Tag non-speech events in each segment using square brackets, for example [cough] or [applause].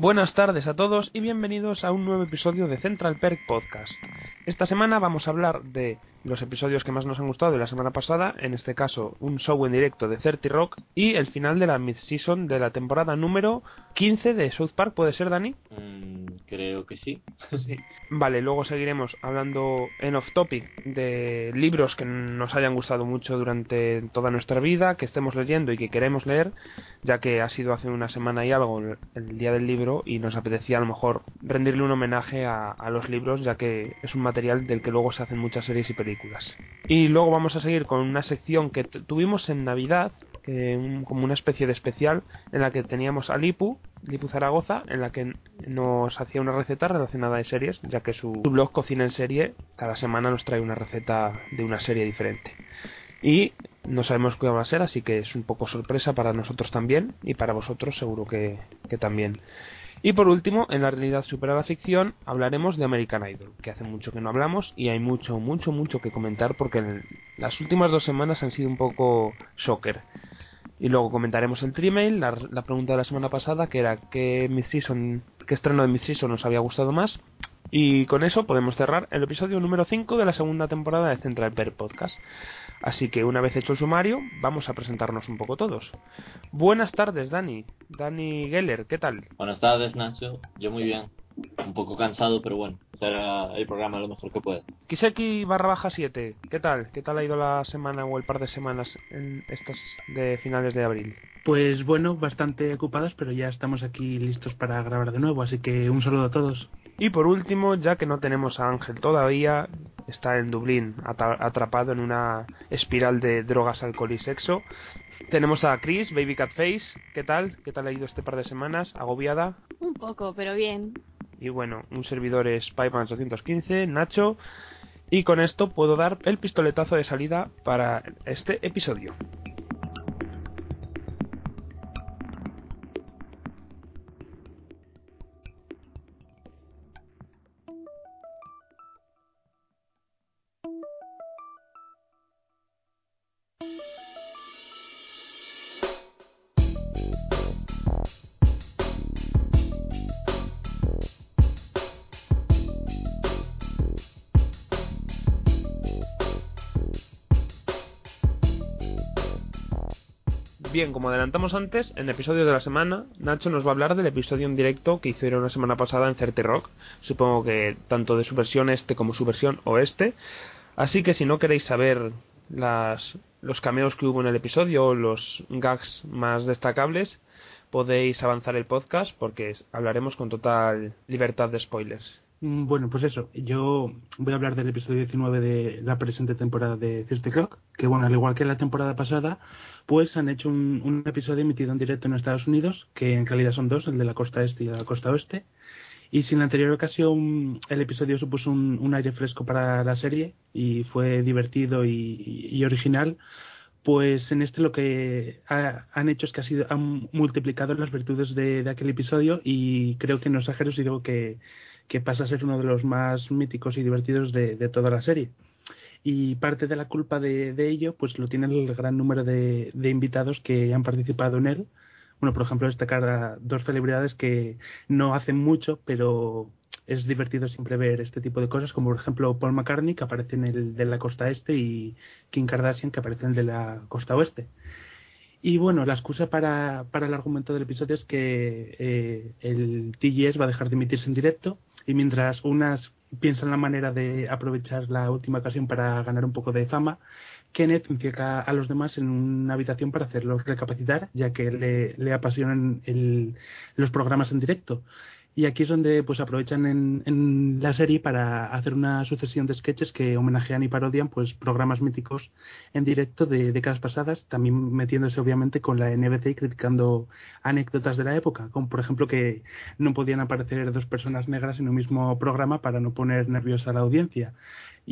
Buenas tardes a todos y bienvenidos a un nuevo episodio de Central Perk Podcast. Esta semana vamos a hablar de los episodios que más nos han gustado de la semana pasada, en este caso un show en directo de 30 Rock y el final de la mid-season de la temporada número 15 de South Park, ¿puede ser Dani? Mm, creo que sí. Sí. Vale, luego seguiremos hablando en off topic de libros que nos hayan gustado mucho durante toda nuestra vida, que estemos leyendo y que queremos leer, ya que ha sido hace una semana y algo el, el día del libro y nos apetecía a lo mejor rendirle un homenaje a, a los libros, ya que es un material del que luego se hacen muchas series y películas. Y luego vamos a seguir con una sección que tuvimos en Navidad, como una especie de especial en la que teníamos a Lipu, Lipu Zaragoza, en la que nos hacía una receta relacionada de series, ya que su, blog Cocina en Serie cada semana nos trae una receta de una serie diferente. Y no sabemos qué va a ser, así que es un poco sorpresa para nosotros también y para vosotros seguro que también. Y por último, en la realidad supera la ficción, hablaremos de American Idol, que hace mucho que no hablamos y hay mucho, mucho, mucho que comentar porque en las últimas dos semanas han sido un poco shocker. Y luego comentaremos el Trimail, la, la pregunta de la semana pasada, que era qué, mid-season- qué estreno de mid-season nos había gustado más. Y con eso podemos cerrar el episodio número 5 de la segunda temporada de Central Per Podcast. Así que una vez hecho el sumario, vamos a presentarnos un poco todos. Buenas tardes, Dani. Dani Geller, ¿qué tal? Buenas tardes, Nacho. Yo muy bien. Un poco cansado, pero bueno, será el programa lo mejor que pueda. Kiseki barra baja 7, ¿qué tal? ¿Qué tal ha ido la semana o el par de semanas en estas de finales de abril? Pues bueno, bastante ocupados, pero ya estamos aquí listos para grabar de nuevo, así que un saludo a todos. Y por último, ya que no tenemos a Ángel todavía, está en Dublín atrapado en una espiral de drogas, alcohol y sexo. Tenemos a Chris, Baby Cat Face, ¿qué tal? ¿Qué tal ha ido este par de semanas? ¿Agobiada? Un poco, pero bien. Y bueno, un servidor es Pipeman815, Nacho. Y con esto puedo dar el pistoletazo de salida para este episodio. Bien, como adelantamos antes, en el episodio de la semana, Nacho nos va a hablar del episodio en directo que hicieron la semana pasada en Certi Rock. Supongo que tanto de su versión este como su versión oeste. Así que si no queréis saber las, los cameos que hubo en el episodio los gags más destacables, podéis avanzar el podcast porque hablaremos con total libertad de spoilers. Mm, Bueno, pues eso, yo voy a hablar del episodio 19 de la presente temporada de Thirsty Clock, que bueno, al igual que la temporada pasada, pues han hecho un, episodio emitido en directo en Estados Unidos, que en realidad son dos, el de la costa este y de la costa oeste, y si en la anterior ocasión el episodio supuso un, aire fresco para la serie y fue divertido y, original, pues en este lo que ha- han hecho es que ha han multiplicado las virtudes de, aquel episodio y creo que no exagero si digo que, pasa a ser uno de los más míticos y divertidos de toda la serie. Y parte de la culpa de, de ello, pues lo tiene el gran número de, de invitados que han participado en él. Bueno, por ejemplo, destacar dos celebridades que no hacen mucho, pero es divertido siempre ver este tipo de cosas, como por ejemplo Paul McCartney, que aparece en el de la costa este, y Kim Kardashian, que aparece en el de la costa oeste. Y bueno, la excusa para, para el argumento del episodio es que eh, el TGS va a dejar de emitirse en directo y mientras unas piensan la manera de aprovechar la última ocasión para ganar un poco de fama, Kenneth encierra a los demás en una habitación para hacerlos recapacitar, ya que le, le apasionan el, los programas en directo. Y aquí es donde pues aprovechan en, en, la serie para hacer una sucesión de sketches que homenajean y parodian pues programas míticos en directo de décadas pasadas, también metiéndose obviamente con la NBC y criticando anécdotas de la época, como por ejemplo que no podían aparecer dos personas negras en un mismo programa para no poner nerviosa a la audiencia.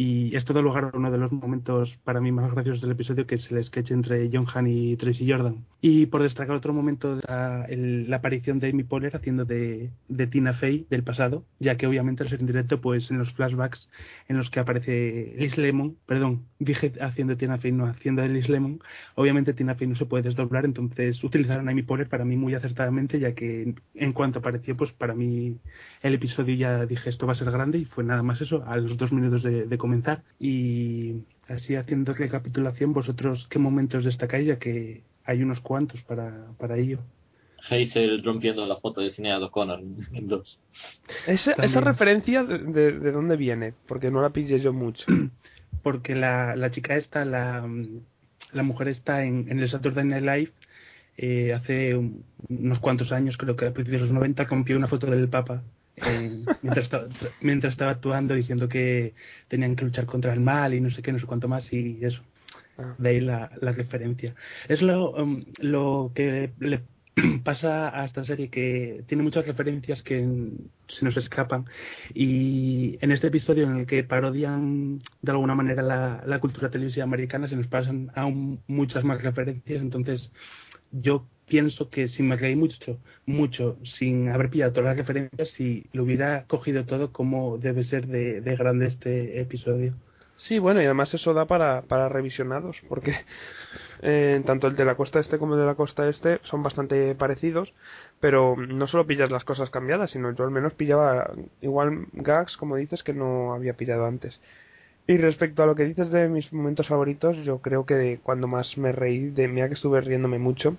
Y esto da lugar a uno de los momentos para mí más graciosos del episodio, que es el sketch entre John Hamm y Tracy Jordan. Y por destacar otro momento, la, el, la aparición de Amy Poehler haciendo de, de, Tina Fey del pasado, ya que obviamente al ser en directo, pues en los flashbacks en los que aparece Liz Lemon, perdón, dije haciendo Tina Fey, no haciendo de Liz Lemon, obviamente Tina Fey no se puede desdoblar, entonces utilizaron a Amy Poehler para mí muy acertadamente, ya que en cuanto apareció, pues para mí el episodio ya dije esto va a ser grande y fue nada más eso, a los dos minutos de, de comenzar y así haciendo recapitulación vosotros qué momentos destacáis ya que hay unos cuantos para, para ello. Hazel rompiendo la foto de Cineado O'Connor en dos. Esa, esa referencia de, de, de, dónde viene? Porque no la pillé yo mucho. [clears throat] Porque la, la chica esta, la, la mujer está en, en el Saturday Night Live eh, hace un, unos cuantos años, creo que a principios de los 90, rompió una foto del Papa eh, mientras, estaba, mientras estaba actuando diciendo que tenían que luchar contra el mal y no sé qué, no sé cuánto más y eso. De ahí la, la referencia. Es lo, um, lo que le [clears throat] pasa a esta serie que tiene muchas referencias que se nos escapan y en este episodio en el que parodian de alguna manera la, la cultura televisiva americana se nos pasan aún muchas más referencias entonces yo pienso que si me reí mucho, mucho, sin haber pillado todas las referencias, si lo hubiera cogido todo como debe ser de, de grande este episodio. Sí, bueno, y además eso da para, para revisionados, porque eh, tanto el de la costa este como el de la costa este son bastante parecidos, pero no solo pillas las cosas cambiadas, sino yo al menos pillaba igual gags, como dices, que no había pillado antes. Y respecto a lo que dices de mis momentos favoritos, yo creo que cuando más me reí, de mía que estuve riéndome mucho,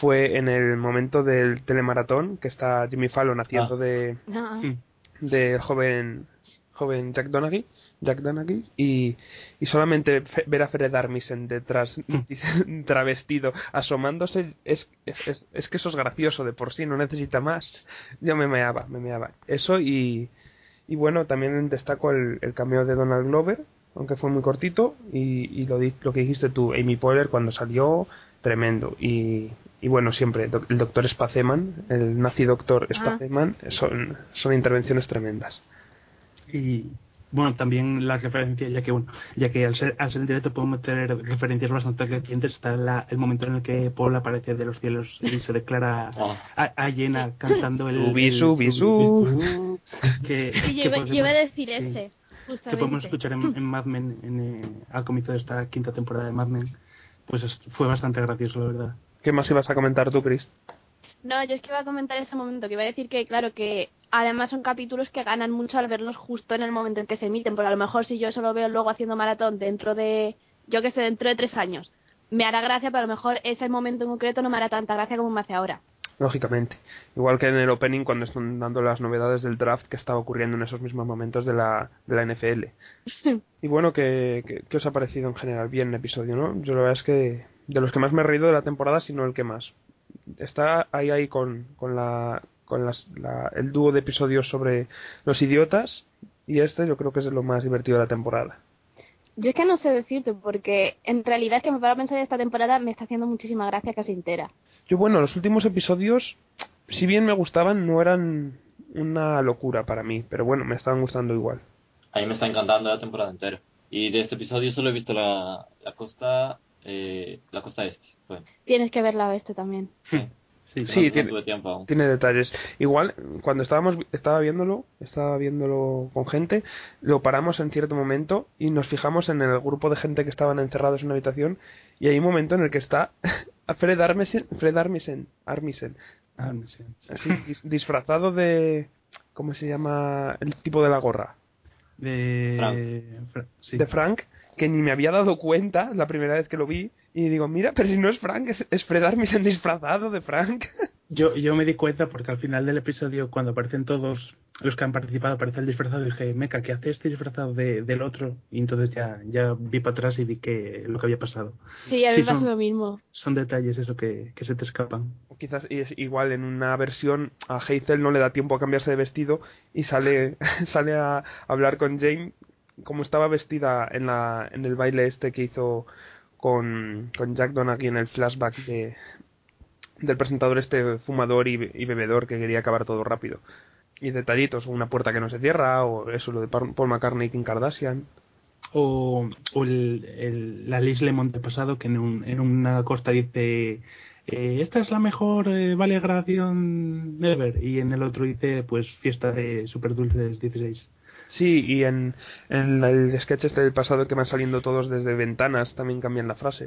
fue en el momento del telemaratón que está Jimmy Fallon haciendo ah. de de joven joven Jack Donaghy Jack Donaghy y, y solamente ver a Fred Armisen detrás [laughs] [laughs] travestido asomándose es, es, es, es, que eso es gracioso de por sí no necesita más. Yo me meaba me meaba. Eso y y bueno también destaco el, el cameo de Donald Glover aunque fue muy cortito y, y lo, lo que dijiste tú Amy Poehler cuando salió tremendo. Y, y bueno siempre el doctor Spaceman el nazi doctor Spaceman ah. son, son intervenciones tremendas. Y bueno también las referencias ya que bueno ya que al ser al ser directo podemos tener referencias bastante recientes está la, el momento en el que Paul aparece de los cielos y se declara oh. a, a, llena cantando el Ubisu, Ubisu, que, yo, que iba a decir ese que podemos escuchar en, en Mad Men en, eh, al comienzo de esta quinta temporada de Mad Men pues fue bastante gracioso, la verdad. ¿Qué más ibas a comentar tú, Chris? No, yo es que iba a comentar ese momento, que iba a decir que, claro, que además son capítulos que ganan mucho al verlos justo en el momento en que se emiten, porque a lo mejor si yo solo veo luego haciendo maratón dentro de, yo que sé, dentro de tres años, me hará gracia, pero a lo mejor ese momento en concreto no me hará tanta gracia como me hace ahora. Lógicamente. Igual que en el opening cuando están dando las novedades del draft que está ocurriendo en esos mismos momentos de la, de la NFL. [laughs] y bueno, ¿qué, qué, ¿qué, os ha parecido en general? Bien el episodio, ¿no? Yo la verdad es que de los que más me he reído de la temporada, sino el que más. Está ahí ahí con, con la con las, la, el dúo de episodios sobre los idiotas y este yo creo que es lo más divertido de la temporada. Yo es que no sé decirte, porque en realidad es que me paro a pensar esta temporada me está haciendo muchísima gracia casi entera. Yo bueno, los últimos episodios, si bien me gustaban, no eran una locura para mí, pero bueno, me estaban gustando igual. A mí me está encantando la temporada entera. Y de este episodio solo he visto la, la costa eh, la costa este. Bueno. Tienes que ver la oeste también. Sí. Sí, Sí, no, tiene- tiempo detalles. Igual, cuando estábamos, estaba viéndolo, estaba viéndolo con gente, lo paramos en cierto momento y nos fijamos en el grupo de gente que estaban encerrados en una habitación y hay un momento en el que está [laughs] Fred Armisen, Fred Armisen, Armisen así, disfrazado de, ¿cómo se llama? El tipo de la gorra. De... Fra- sí. De Frank, que ni me había dado cuenta la primera vez que lo vi y digo, mira, pero si no es Frank, es, es Fred Armisen disfrazado de Frank. [laughs] Yo, yo me di cuenta porque al final del episodio, cuando aparecen todos los que han participado, aparece el disfrazado, dije, Meca, ¿qué hace este disfrazado de, del otro? Y entonces ya, ya vi para atrás y vi que lo que había pasado. Sí, a mí Sí, me pasa son- lo mismo. Son detalles eso que, que se te escapan. O quizás y es igual en una versión a Hazel no le da tiempo a cambiarse de vestido y sale [laughs] sale a hablar con Jane como estaba vestida en la en el baile este que hizo con, con Jack Donaghy en el flashback de del presentador este fumador y, y bebedor que quería acabar todo rápido. Y detallitos una puerta que no se cierra o eso lo de Paul McCartney y Kim Kardashian. O, o el, la Liz Lemon del pasado que en, un, en una costa dice eh, esta es la mejor eh, vale ever y en el otro dice pues fiesta de super dulces 16 Sí, y en, en el sketch este del pasado que van saliendo todos desde ventanas también cambian la frase.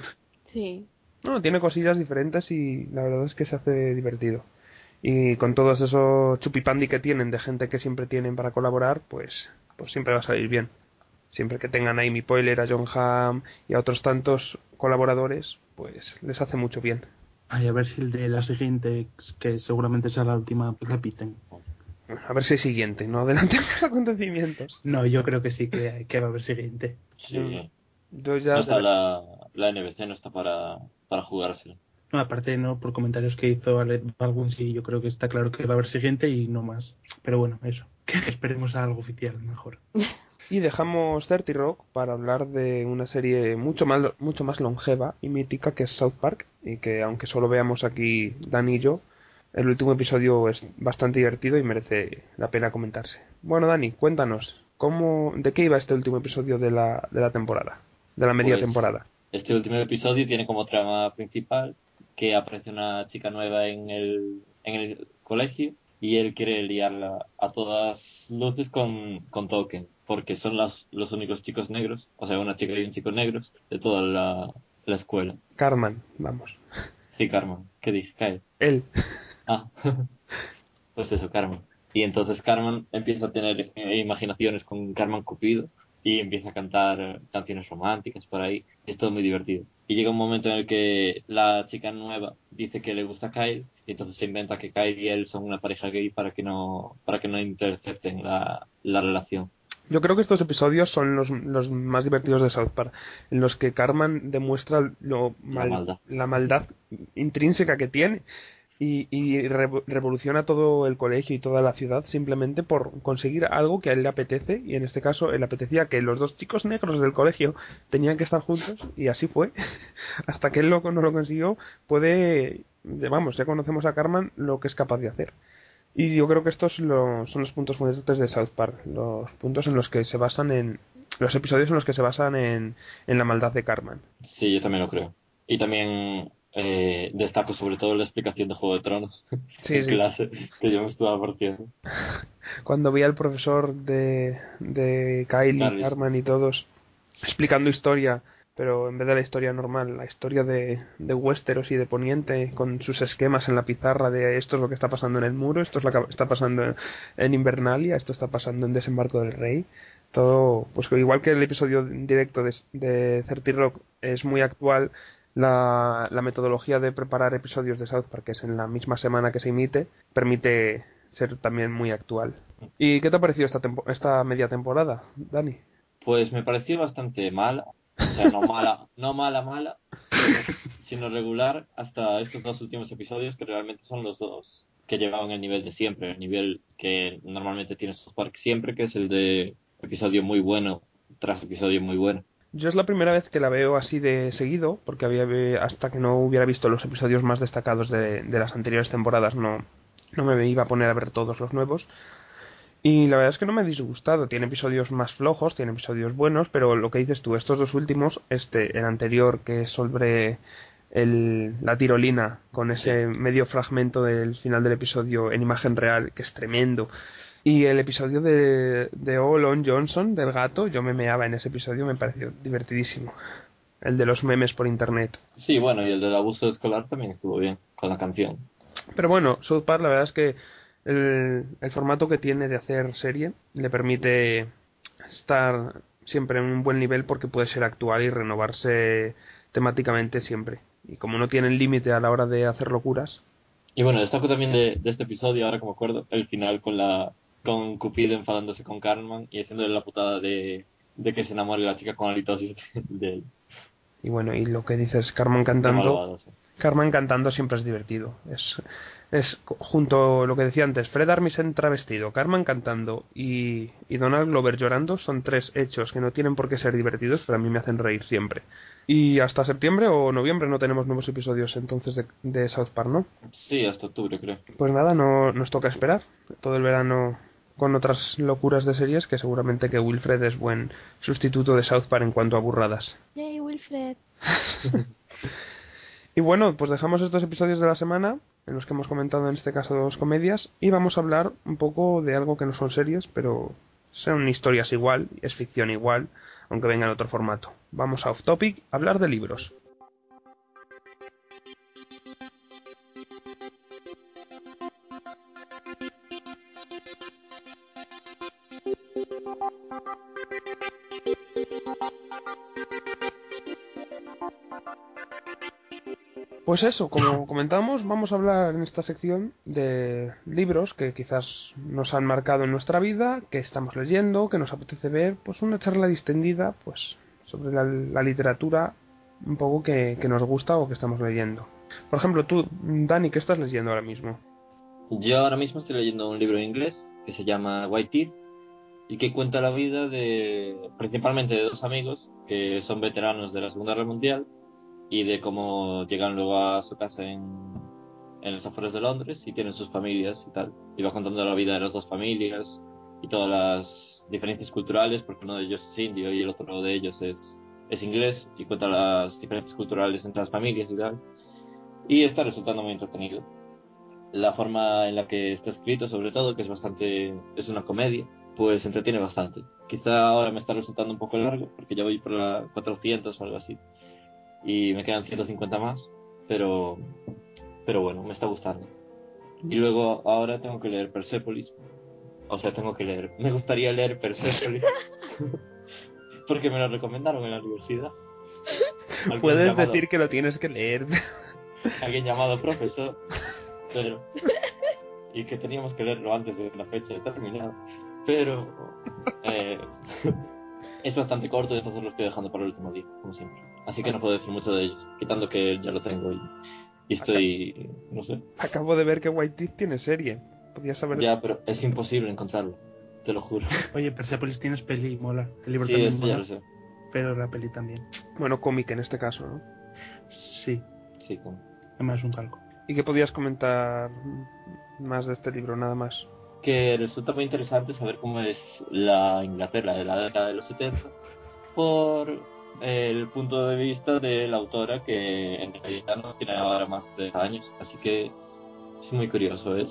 Sí. No, tiene cosillas diferentes y la verdad es que se hace divertido. Y con todos esos chupipandi que tienen de gente que siempre tienen para colaborar, pues, pues siempre va a salir bien. Siempre que tengan a Amy Poehler, a John Hamm y a otros tantos colaboradores, pues les hace mucho bien. Ay, a ver si el de la siguiente que seguramente será la última pues repiten A ver si hay siguiente, no adelantemos acontecimientos. no yo creo que sí que, que va a haber siguiente Sí. Yo ya No está la, la NBC, no está para, para jugárselo. no aparte no por comentarios que hizo Alec Baldwin sí yo creo que está claro que va a haber siguiente y no más pero bueno eso que esperemos a algo oficial mejor Y dejamos 30 Rock para hablar de una serie mucho más, mucho más longeva y mítica que es South Park y que aunque solo veamos aquí Dan y yo, el último episodio es bastante divertido y merece la pena comentarse. Bueno Dani, cuéntanos, ¿cómo, ¿de qué iba este último episodio de la, de la temporada? De la media Pues, temporada. Este último episodio tiene como trama principal que aparece una chica nueva en el, en el colegio y él quiere liarla a todas luces con, con Token, porque son las, los únicos chicos negros, o sea, una chica y un chico negros de toda la, la escuela. Carmen, vamos. Sí, Carmen, ¿qué dice? Cae. Él. Ah, [laughs] pues eso, Carmen. Y entonces Carmen empieza a tener eh, imaginaciones con Carmen Cupido y empieza a cantar eh, canciones románticas por ahí. Es todo muy divertido. Y llega un momento en el que la chica nueva dice que le gusta a Kyle y entonces se inventa que Kyle y él son una pareja gay para que no para que no intercepten la, la relación. Yo creo que estos episodios son los, los más divertidos de South Park, en los que Carmen demuestra lo La maldad. la maldad intrínseca que tiene y, y revo- revoluciona todo el colegio y toda la ciudad simplemente por conseguir algo que a él le apetece y en este caso él apetecía que los dos chicos negros del colegio tenían que estar juntos y así fue [laughs] hasta que él lo- no lo consiguió puede vamos ya conocemos a Carmen lo que es capaz de hacer y yo creo que estos son los puntos fuertes de South Park, los puntos en los que se basan en los episodios en los que se basan en, en la maldad de Carmen. Sí, yo también lo creo. Y también eh, destaco sobre todo la explicación de Juego de Tronos Sí, [laughs] en sí. clase, que yo me estuve apareciendo. Cuando vi al profesor de, de Kyle y Carly. Carmen y todos explicando historia, pero en vez de la historia normal, la historia de, de Westeros y de Poniente, con sus esquemas en la pizarra de esto es lo que está pasando en el muro, esto es lo que está pasando en, en Invernalia, esto está pasando en Desembarco del Rey. Todo, pues igual que el episodio directo de, de 30 Rock es muy actual, la, la metodología de preparar episodios de South Park, que es en la misma semana que se emite, permite ser también muy actual. ¿Y qué te ha parecido esta, tempo- esta media temporada, Dani? Pues me pareció bastante mala, o sea, no mala, no mala, mala, sino regular hasta estos dos últimos episodios que realmente son los dos que llevaban el nivel de siempre, el nivel que normalmente tiene South Park siempre, que es el de episodio muy bueno tras episodio muy bueno. Yo es la primera vez que la veo así de seguido, porque había hasta que no hubiera visto los episodios más destacados de, de las anteriores temporadas no, no me iba a poner a ver todos los nuevos. Y la verdad es que no me ha disgustado. Tiene episodios más flojos, tiene episodios buenos, pero lo que dices tú, estos dos últimos, este, el anterior que es sobre el, la tirolina con ese medio fragmento del final del episodio en imagen real, que es tremendo. Y el episodio de, de Olon Johnson, del gato, yo me meaba en ese episodio, me pareció divertidísimo. El de los memes por internet. Sí, bueno, y el del abuso escolar también estuvo bien, con la canción. Pero bueno, South Park la verdad es que el, el formato que tiene de hacer serie le permite estar siempre en un buen nivel porque puede ser actual y renovarse temáticamente siempre. Y como no tienen límite a la hora de hacer locuras, Y bueno, destaco también de, de este episodio, ahora que me acuerdo, el final con la con Cupido enfadándose con Carmen y haciéndole la putada de, de que se enamore la chica con halitosis [laughs] de él. y bueno, y lo que dices, Carmen cantando, malvado, sí. Carmen cantando siempre es divertido. Es, es junto a lo que decía antes, Fred Armisen travestido, Carmen cantando y, y Donald Glover llorando son tres hechos que no tienen por qué ser divertidos, pero a mí me hacen reír siempre. Y hasta septiembre o noviembre no tenemos nuevos episodios entonces de, de South Park, ¿no? Sí, hasta octubre creo. Pues nada, no nos toca esperar todo el verano con otras locuras de series que seguramente que Wilfred es buen sustituto de South Park en cuanto a burradas. Yay, Wilfred. [laughs] Y bueno, pues dejamos estos episodios de la semana, en los que hemos comentado en este caso dos comedias, y vamos a hablar un poco de algo que no son series, pero son historias igual, es ficción igual, aunque venga en otro formato. Vamos a Off Topic, a hablar de libros. Pues eso, como comentamos, vamos a hablar en esta sección de libros que quizás nos han marcado en nuestra vida, que estamos leyendo, que nos apetece ver, pues una charla distendida, pues sobre la, la literatura un poco que, que nos gusta o que estamos leyendo. Por ejemplo, tú, Dani, ¿qué estás leyendo ahora mismo? Yo ahora mismo estoy leyendo un libro en inglés que se llama White Teeth y que cuenta la vida de principalmente de dos amigos que son veteranos de la Segunda Guerra Mundial y de cómo llegan luego a su casa en, en los afueras de Londres y tienen sus familias y tal. Y va contando la vida de las dos familias y todas las diferencias culturales, porque uno de ellos es indio y el otro de ellos es, es inglés, y cuenta las diferencias culturales entre las familias y tal. Y está resultando muy entretenido la forma en la que está escrito, sobre todo, que es bastante, es una comedia, pues entretiene bastante. Quizá ahora me está resultando un poco largo, porque ya voy por la 400 o algo así, y me quedan 150 más, pero, pero bueno, me está gustando. Y luego ahora tengo que leer Persepolis, o sea, tengo que leer, me gustaría leer Persepolis, [laughs] porque me lo recomendaron en la universidad. Puedes llamado- decir que lo tienes que leer. [laughs] alguien llamado profesor, pero y que teníamos que leerlo antes de la fecha determinada, pero eh, [laughs] es bastante corto, entonces lo estoy dejando para el último día, como siempre. Así que no puedo decir mucho de ellos, quitando que ya lo tengo y, y estoy, no sé, Acabo de ver que White Teeth tiene serie. Podías haber... ya, pero es imposible encontrarlo, te lo juro. [laughs] Oye, Persepolis tienes peli, mola. El libro Sí, también eso ya mola, lo sé, pero la peli también. Bueno, cómic en este caso, ¿no? Sí, sí, como- además es un calco. ¿Y qué podías comentar más de este libro, nada más? Que resulta muy interesante saber cómo es la Inglaterra de la década de los 70 por el punto de vista de la autora que en realidad no tiene ahora más de 30 años, así que es muy curioso es.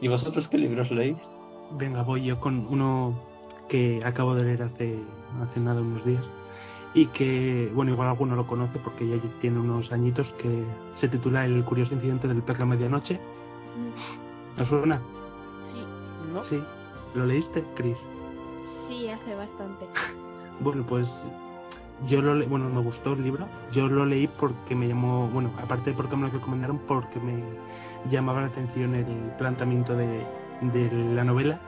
¿Y vosotros qué libros leéis? Venga, voy yo con uno que acabo de leer hace, hace nada, unos días. Y que, bueno, igual alguno lo conoce porque ya tiene unos añitos que se titula El curioso incidente del perro a medianoche. Mm, ¿Os suena? ¿No? Sí. ¿Lo leíste, Chris? sí, hace bastante. [laughs] Bueno, pues yo lo le bueno, me gustó el libro. Yo lo leí porque me llamó, bueno, aparte de porque me lo recomendaron, porque me llamaba la atención el planteamiento de, de la novela.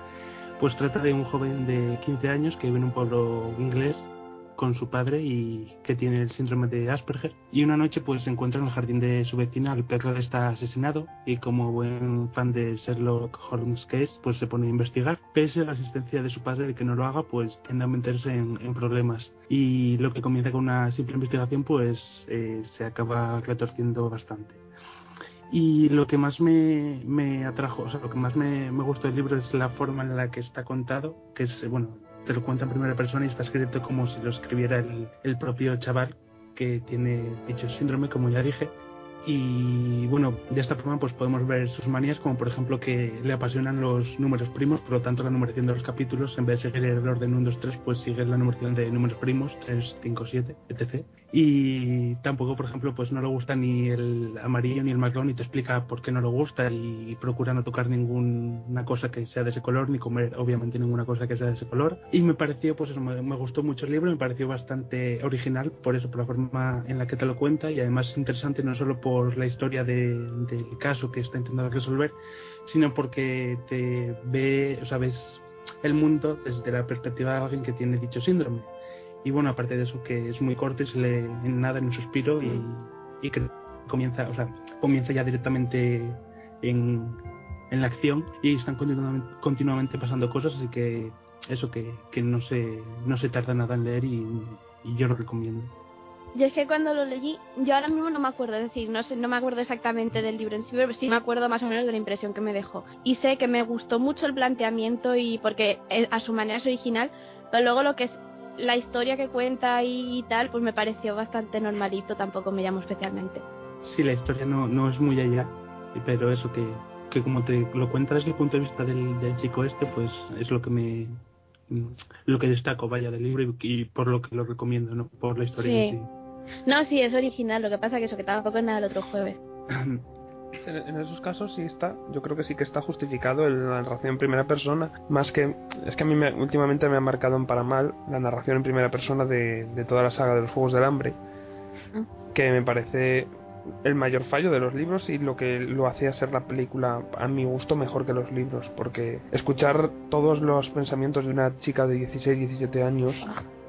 Pues trata de un joven de 15 años que vive en un pueblo inglés con su padre y que tiene el síndrome de Asperger. Y una noche pues se encuentra en el jardín de su vecina. Al perro está asesinado y como buen fan de Sherlock Holmes que es pues se pone a investigar. Pese a la asistencia de su padre de que no lo haga pues tiende a meterse en, en problemas. Y lo que comienza con una simple investigación pues eh, se acaba retorciendo bastante. Y lo que más me, me atrajo, o sea, lo que más me, me gustó del libro es la forma en la que está contado, que es, bueno, te lo cuenta en primera persona y está escrito como si lo escribiera el, el propio chaval que tiene dicho síndrome, como ya dije. y bueno, de esta forma pues podemos ver sus manías como por ejemplo que le apasionan los números primos, por lo tanto la numeración de los capítulos en vez de seguir el orden 1, 2, 3 pues sigue la numeración de números primos 3, 5, 7, etc. Y tampoco por ejemplo pues no le gusta ni el amarillo ni el marrón y te explica por qué no le gusta y procura no tocar ninguna cosa que sea de ese color ni comer obviamente ninguna cosa que sea de ese color y me pareció pues me, gustó mucho el libro, me pareció bastante original por eso, por la forma en la que te lo cuenta y además es interesante no solo por la historia de, del caso que está intentando resolver, sino porque te ve, o sea, ves el mundo desde la perspectiva de alguien que tiene dicho síndrome. Y bueno, aparte de eso, que es muy corto y se le en nada en un suspiro y, y que comienza, o sea, comienza ya directamente en, en la acción y están continuamente, continuamente pasando cosas, así que eso que, que no se no se tarda nada en leer y, y yo lo recomiendo. Yo es que cuando lo leí, yo ahora mismo no me acuerdo, es decir, no sé, no me acuerdo exactamente del libro en sí, pero sí me acuerdo más o menos de la impresión que me dejó. Y sé que me gustó mucho el planteamiento y porque eh, a su manera es original, pero luego lo que es la historia que cuenta y, tal, pues me pareció bastante normalito, tampoco me llamó especialmente. Sí, la historia no, no es muy allá, pero eso que, que como te lo cuenta desde el punto de vista del, del chico este, pues es lo que me lo que destaco vaya del libro y, y por lo que lo recomiendo, no por la historia Sí. en sí. No, sí, es original, lo que pasa que eso, que tampoco es nada el otro jueves. [clears throat] En, esos casos sí está, yo creo que sí que está justificado el- la narración en primera persona, más que, es que a mí me- últimamente me ha marcado en para mal la narración en primera persona de, de toda la saga de los Juegos del Hambre, que me parece el mayor fallo de los libros y lo que lo hacía ser la película a mi gusto mejor que los libros, porque escuchar todos los pensamientos de una chica de 16, 17 años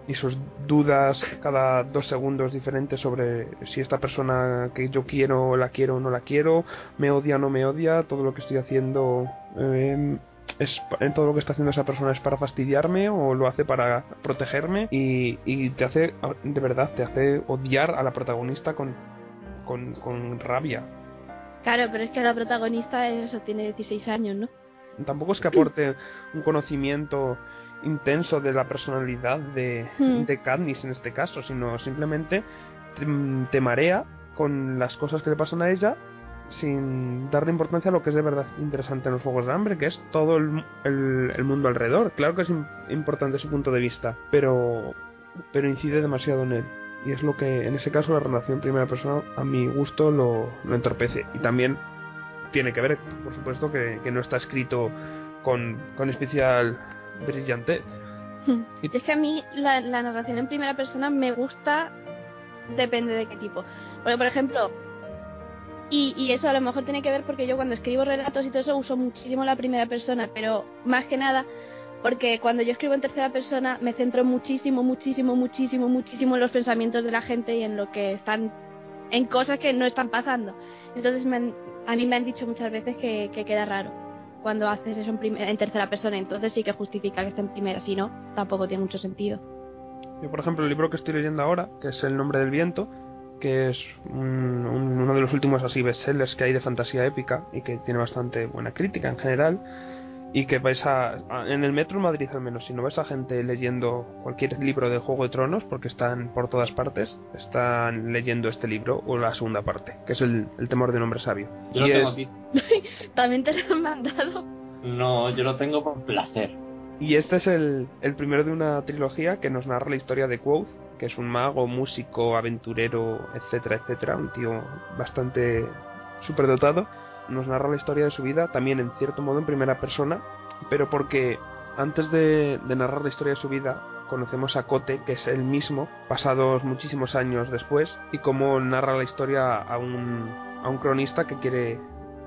y sus dudas cada dos segundos diferentes sobre si esta persona que yo quiero la quiero o no la quiero, me odia o no me odia, todo lo que estoy haciendo eh, es todo lo que está haciendo esa persona es para fastidiarme o lo hace para protegerme y, y te hace de verdad te hace odiar a la protagonista con con, con rabia. Claro, pero es que la protagonista eso tiene 16 años, ¿no? Tampoco es que aporte un conocimiento intenso de la personalidad de, Hmm. de Katniss en este caso, sino simplemente te, te marea con las cosas que le pasan a ella sin darle importancia a lo que es de verdad interesante en los Juegos de Hambre, que es todo el, el- el mundo alrededor. Claro que es im- importante su punto de vista, pero, pero incide demasiado en él. Y es lo que, en ese caso, la relación primera persona, a mi gusto, lo, lo entorpece. Y también tiene que ver, por supuesto, que, que no está escrito con, con especial brillantez. Y es que a mí la, la narración en primera persona me gusta, depende de qué tipo. Porque, por ejemplo, y, y eso a lo mejor tiene que ver porque yo cuando escribo relatos y todo eso uso muchísimo la primera persona, pero más que nada porque cuando yo escribo en tercera persona me centro muchísimo, muchísimo, muchísimo, muchísimo en los pensamientos de la gente y en lo que están, en cosas que no están pasando. Entonces me han- a mí me han dicho muchas veces que, que queda raro cuando haces eso en, en tercera persona, entonces sí que justifica que esté en primera, si no, tampoco tiene mucho sentido. Yo, por ejemplo, el libro que estoy leyendo ahora, que es El nombre del viento, que es un- un- uno de los últimos así bestsellers que hay de fantasía épica y que tiene bastante buena crítica en general, y que vais a, a- en el metro en Madrid al menos, si no ves a gente leyendo cualquier libro de Juego de Tronos, porque están por todas partes, están leyendo este libro o la segunda parte, que es el, el temor de un hombre sabio. Yo lo Y tengo es- aquí. [laughs] También te lo han mandado. No, yo lo tengo por placer. Y este es el, el primero de una trilogía que nos narra la historia de Quoth, que es un mago, músico, aventurero, etcétera, etcétera, un tío bastante superdotado. Nos narra la historia de su vida, también en cierto modo en primera persona, pero porque antes de, narrar la historia de su vida, conocemos a Cote, que es él mismo, pasados muchísimos años después, y cómo narra la historia a un, a un cronista que quiere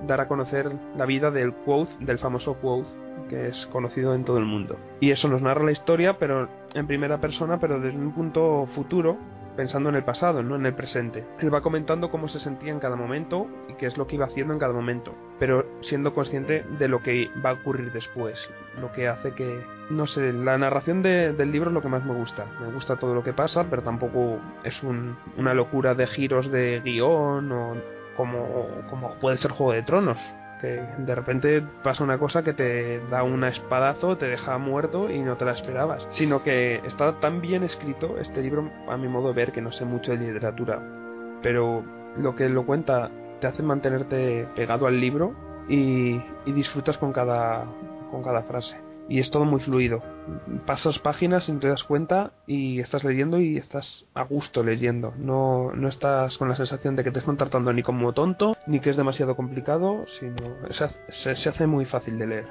dar a conocer la vida del Quoth, del famoso Quoth, que es conocido en todo el mundo. Y eso nos narra la historia, pero en primera persona, pero desde un punto futuro, pensando en el pasado, no en el presente. Él va comentando cómo se sentía en cada momento y qué es lo que iba haciendo en cada momento, pero siendo consciente de lo que va a ocurrir después, lo que hace que, no sé, la narración de- del libro es lo que más me gusta. Me gusta todo lo que pasa, pero tampoco es un- una locura de giros de guion o como, como puede ser Juego de Tronos, de repente pasa una cosa que te da un espadazo, te deja muerto y no te la esperabas. Sino que está tan bien escrito este libro, a mi modo de ver, que no sé mucho de literatura, pero lo que lo cuenta te hace mantenerte pegado al libro y, y disfrutas con cada, con cada frase. Y es todo muy fluido. Pasas páginas y no te das cuenta y estás leyendo y estás a gusto leyendo. No, no estás con la sensación de que te están tratando ni como tonto, ni que es demasiado complicado, sino se, hace- se hace muy fácil de leer.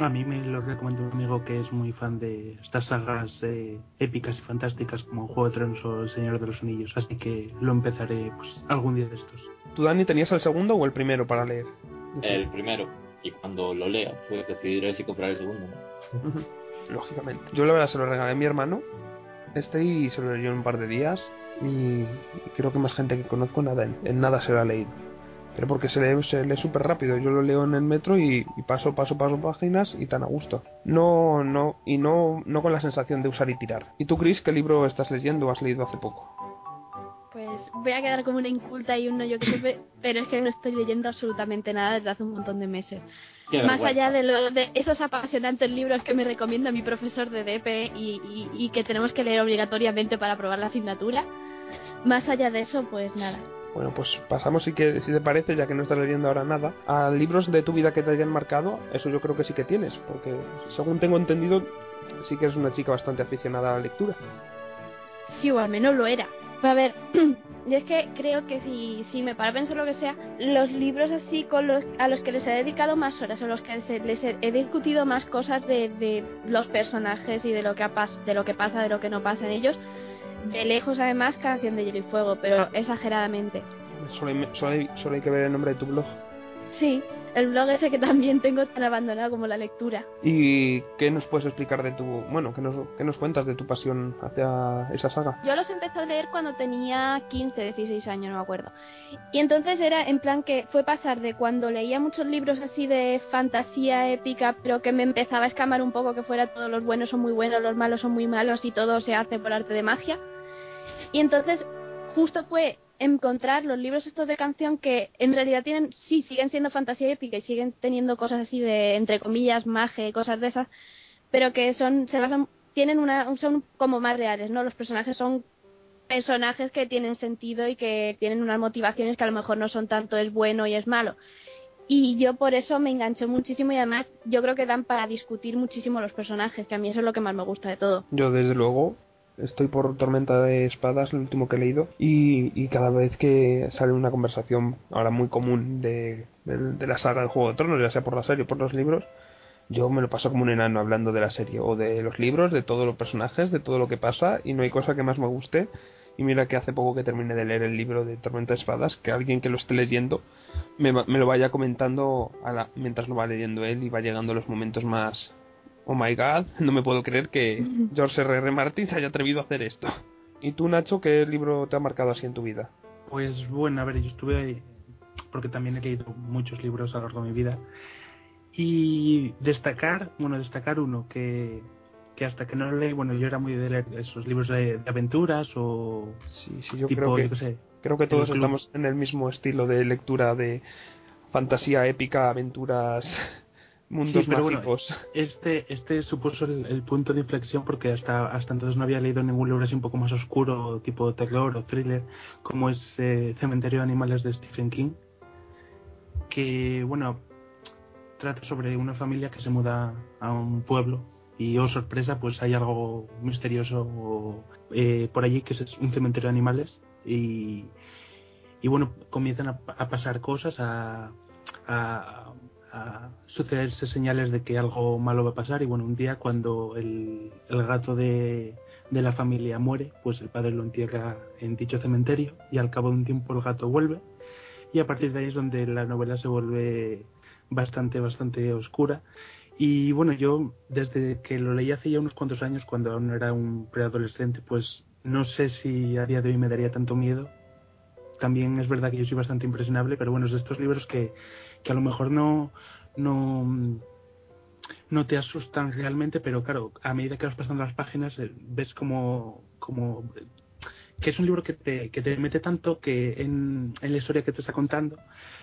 A mí me lo recomendó un amigo que es muy fan de estas sagas eh, épicas y fantásticas como Juego de Tronos o El Señor de los Anillos, así que lo empezaré pues algún día de estos. ¿Tú, Dani, tenías el segundo o el primero para leer? El primero. Y cuando lo lea, pues decidiré si comprar el segundo. ¿no? Lógicamente. Yo la verdad se lo regalé a mi hermano. Este y se lo leyó en un par de días. Y, creo que más gente que conozco nada, en, en nada se lo ha leído. Pero porque se lee se lee súper rápido. Yo lo leo en el metro y, y paso, paso, paso páginas y tan a gusto. No, no, y no, no con la sensación de usar y tirar. ¿Y tú, Chris, qué libro estás leyendo o has leído hace poco? Pues voy a quedar como una inculta y uno yo que sé, pero es que no estoy leyendo absolutamente nada desde hace un montón de meses. Qué Más allá de, lo, de esos apasionantes libros que me recomienda mi profesor de DP y, y- y que tenemos que leer obligatoriamente para aprobar la asignatura, más allá de eso, pues nada. Bueno, pues pasamos, si, que, si te parece, ya que no estás leyendo ahora nada, a libros de tu vida que te hayan marcado. Eso yo creo que sí que tienes, porque según tengo entendido, sí que eres una chica bastante aficionada a la lectura. Sí, o al menos lo era. A ver, [clears throat] yo es que creo que si, si me paro a pensar lo que sea, los libros así con los, a los que les he dedicado más horas, o los que se- les he, he discutido más cosas de, de los personajes y de lo, que ha pas- de lo que pasa, de lo que no pasa en ellos, de lejos además Canción de Hielo y Fuego, pero exageradamente. Solo hay, solo hay- solo hay que ver el nombre de tu blog. Sí, el blog ese que también tengo tan abandonado como la lectura. ¿Y qué nos puedes explicar de tu... Bueno, qué nos, qué nos cuentas de tu pasión hacia esa saga? Yo los empecé a leer cuando tenía 15, 16 años, no me acuerdo. Y entonces era en plan que fue pasar de cuando leía muchos libros así de fantasía épica, pero que me empezaba a escamar un poco que fuera todos los buenos son muy buenos, los malos son muy malos y todo se hace por arte de magia. Y entonces justo fue encontrar los libros estos de canción que en realidad tienen, sí, siguen siendo fantasía épica y siguen teniendo cosas así de, entre comillas, magia y cosas de esas, pero que son, se basan, tienen una, son como más reales, ¿no? Los personajes son personajes que tienen sentido y que tienen unas motivaciones que a lo mejor no son tanto es bueno y es malo. Y yo por eso me engancho muchísimo y además yo creo que dan para discutir muchísimo los personajes, que a mí eso es lo que más me gusta de todo. Yo desde luego estoy por Tormenta de Espadas, el último que he leído, y, y cada vez que sale una conversación ahora muy común de, de, de la saga del Juego de Tronos, ya sea por la serie o por los libros, yo me lo paso como un enano hablando de la serie o de los libros, de todos los personajes, de todo lo que pasa, y no hay cosa que más me guste. Y mira que hace poco que terminé de leer el libro de Tormenta de Espadas, que alguien que lo esté leyendo me, me lo vaya comentando a la- mientras lo va leyendo él y va llegando los momentos más, Oh my god, [laughs] no me puedo creer que George R. R. Martin se haya atrevido a hacer esto. ¿Y tú, Nacho, qué libro te ha marcado así en tu vida? Pues bueno, a ver, yo estuve ahí, porque también he leído muchos libros a lo largo de mi vida. Y destacar, bueno, destacar uno que, que hasta que no lo leí, bueno, yo era muy de leer esos libros de, de aventuras o Sí, sí, yo tipo, creo que, yo qué sé, creo que todos estamos en el mismo estilo de lectura de fantasía épica, aventuras, [laughs] mundos Sí, pero bueno. Este, este supuso el, el punto de inflexión porque hasta, hasta entonces no había leído ningún libro así un poco más oscuro, tipo terror o thriller, como es eh, Cementerio de Animales de Stephen King, que, bueno, trata sobre una familia que se muda a un pueblo y, oh sorpresa, pues hay algo misterioso eh, por allí que es un cementerio de animales y, y bueno, comienzan a, a pasar cosas, a, a, a sucederse señales de que algo malo va a pasar y bueno, un día cuando el, el gato de, de la familia muere, pues el padre lo entierra en dicho cementerio y al cabo de un tiempo el gato vuelve y a partir de ahí es donde la novela se vuelve bastante, bastante oscura. Y bueno, yo desde que lo leí hace ya unos cuantos años, cuando aún era un preadolescente, pues no sé si a día de hoy me daría tanto miedo. También es verdad que yo soy bastante impresionable, pero bueno, es de estos libros que, que a lo mejor no, no, no te asustan realmente, pero claro, a medida que vas pasando las páginas, eh, ves como, como que es un libro que te, que te mete tanto que en, en la historia que te está contando,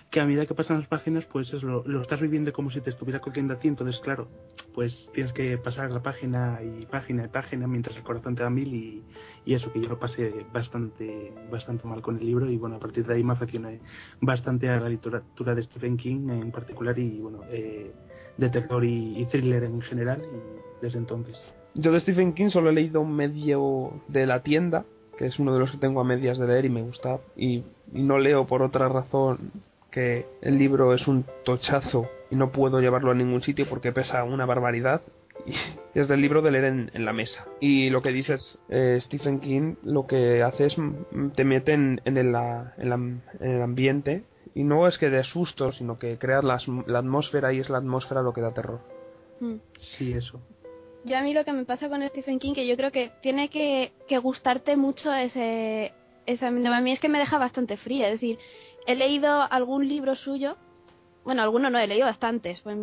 que a medida que pasan las páginas, pues es lo, lo estás viviendo como si te estuviera cogiendo a ti, entonces claro, pues tienes que pasar la página y página y página mientras el corazón te da mil y, y eso, que yo lo pasé bastante, bastante mal con el libro y bueno, a partir de ahí me aficioné bastante a la literatura de Stephen King en particular y bueno, eh, de terror y, y thriller en general y desde entonces. Yo de Stephen King solo he leído medio de la tienda, que es uno de los que tengo a medias de leer y me gusta, y, y no leo por otra razón que el libro es un tochazo y no puedo llevarlo a ningún sitio porque pesa una barbaridad. Y [laughs] es del libro de leer en, en la mesa. Y lo que dices, eh, Stephen King lo que hace es mm, te mete en, en, el, en la- en el ambiente y no es que de susto, sino que creas la, la atmósfera y es la atmósfera lo que da terror. Mm. Sí, eso. Yo a mí lo que me pasa con Stephen King, que yo creo que tiene que, que gustarte mucho ese, ese. A mí es que me deja bastante fría. Es decir, he leído algún libro suyo, bueno, alguno no, he leído bastantes, pues,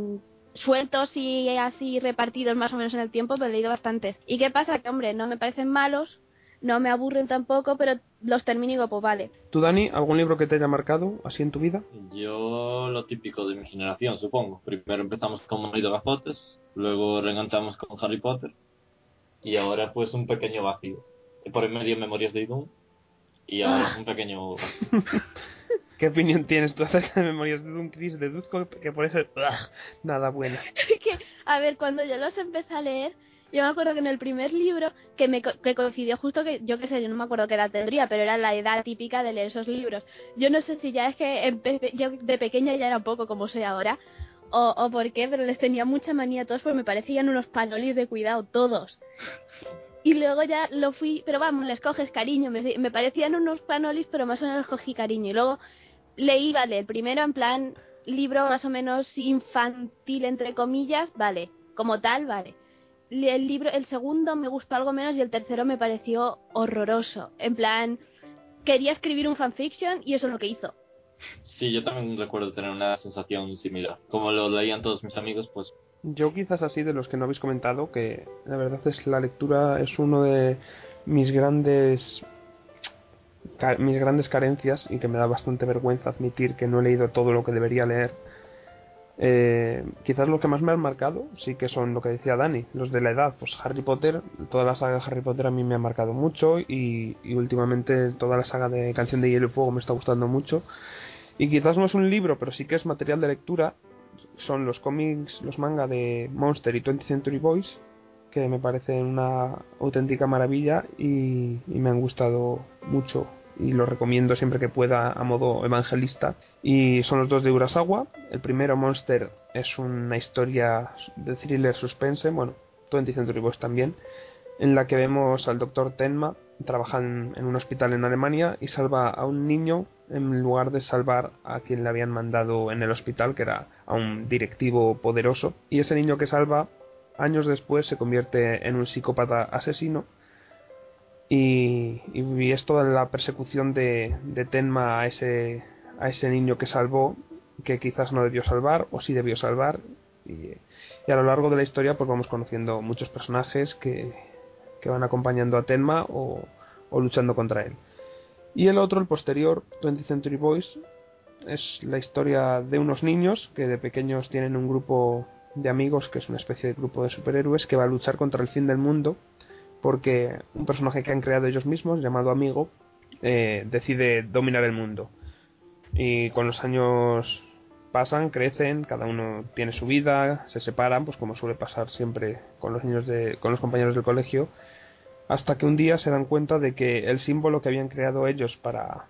sueltos y así repartidos más o menos en el tiempo, pero he leído bastantes. ¿Y qué pasa? Que, hombre, no me parecen malos, no me aburren tampoco, pero los termino y digo, pues vale. ¿Tú, Dani, algún libro que te haya marcado así en tu vida? Yo lo típico de mi generación, supongo. Primero empezamos con de Gafotes, luego reenganchamos con Harry Potter y ahora pues un pequeño vacío. Y por en medio Memorias de Idun y ahora un pequeño vacío. [laughs] ¿Qué opinión tienes tú acerca de Memorias de un Chris? Deduzco que por eso ¡ah! nada buena. [laughs] que, a ver, cuando yo los empecé a leer, yo me acuerdo que en el primer libro, que me que coincidió justo que, yo qué sé, yo no me acuerdo qué edad tendría, pero era la edad típica de leer esos libros. Yo no sé si ya es que yo de pequeña ya era un poco como soy ahora, o, o por qué, pero les tenía mucha manía a todos porque me parecían unos panolis de cuidado todos. Y luego ya lo fui, pero vamos, les coges cariño, me, me parecían unos panolis, pero más o menos cogí cariño. Y luego leí, vale, el primero en plan libro más o menos infantil, entre comillas, vale, como tal, vale. El libro, el segundo me gustó algo menos y el tercero me pareció horroroso. En plan, quería escribir un fanfiction y eso es lo que hizo. Sí, yo también recuerdo tener una sensación similar. Como lo leían todos mis amigos, pues Yo quizás así de los que no habéis comentado, que la verdad es que la lectura es uno de mis grandes mis grandes carencias y que me da bastante vergüenza admitir que no he leído todo lo que debería leer. Eh, quizás lo que más me han marcado sí que son lo que decía Dani, los de la edad, pues Harry Potter, toda la saga de Harry Potter a mí me ha marcado mucho y, y últimamente toda la saga de Canción de Hielo y Fuego me está gustando mucho. Y quizás no es un libro, pero sí que es material de lectura. Son los cómics, los manga de Monster y 20th Century Boys, que me parecen una auténtica maravilla y, y me han gustado mucho y los recomiendo siempre que pueda a modo evangelista. Y son los dos de Urasawa. El primero, Monster, es una historia de thriller suspense, bueno, 20th Century Boys también, en la que vemos al doctor Tenma trabajar en, en un hospital en Alemania y salva a un niño en lugar de salvar a quien le habían mandado en el hospital, que era a un directivo poderoso. Y ese niño que salva, años después, se convierte en un psicópata asesino. Y, y es toda la persecución de, de Tenma a ese, niño que salvó, que quizás no debió salvar, o sí debió salvar. Y, a lo largo de la historia, pues vamos conociendo muchos personajes que, que van acompañando a Tenma o, o luchando contra él. Y el otro, el posterior, 20th Century Boys, es la historia de unos niños que de pequeños tienen un grupo de amigos, que es una especie de grupo de superhéroes, que va a luchar contra el fin del mundo, porque un personaje que han creado ellos mismos, llamado Amigo, eh, decide dominar el mundo. Y con los años pasan, crecen, cada uno tiene su vida, se separan, pues como suele pasar siempre con los niños de, con los compañeros del colegio, hasta que un día se dan cuenta de que el símbolo que habían creado ellos para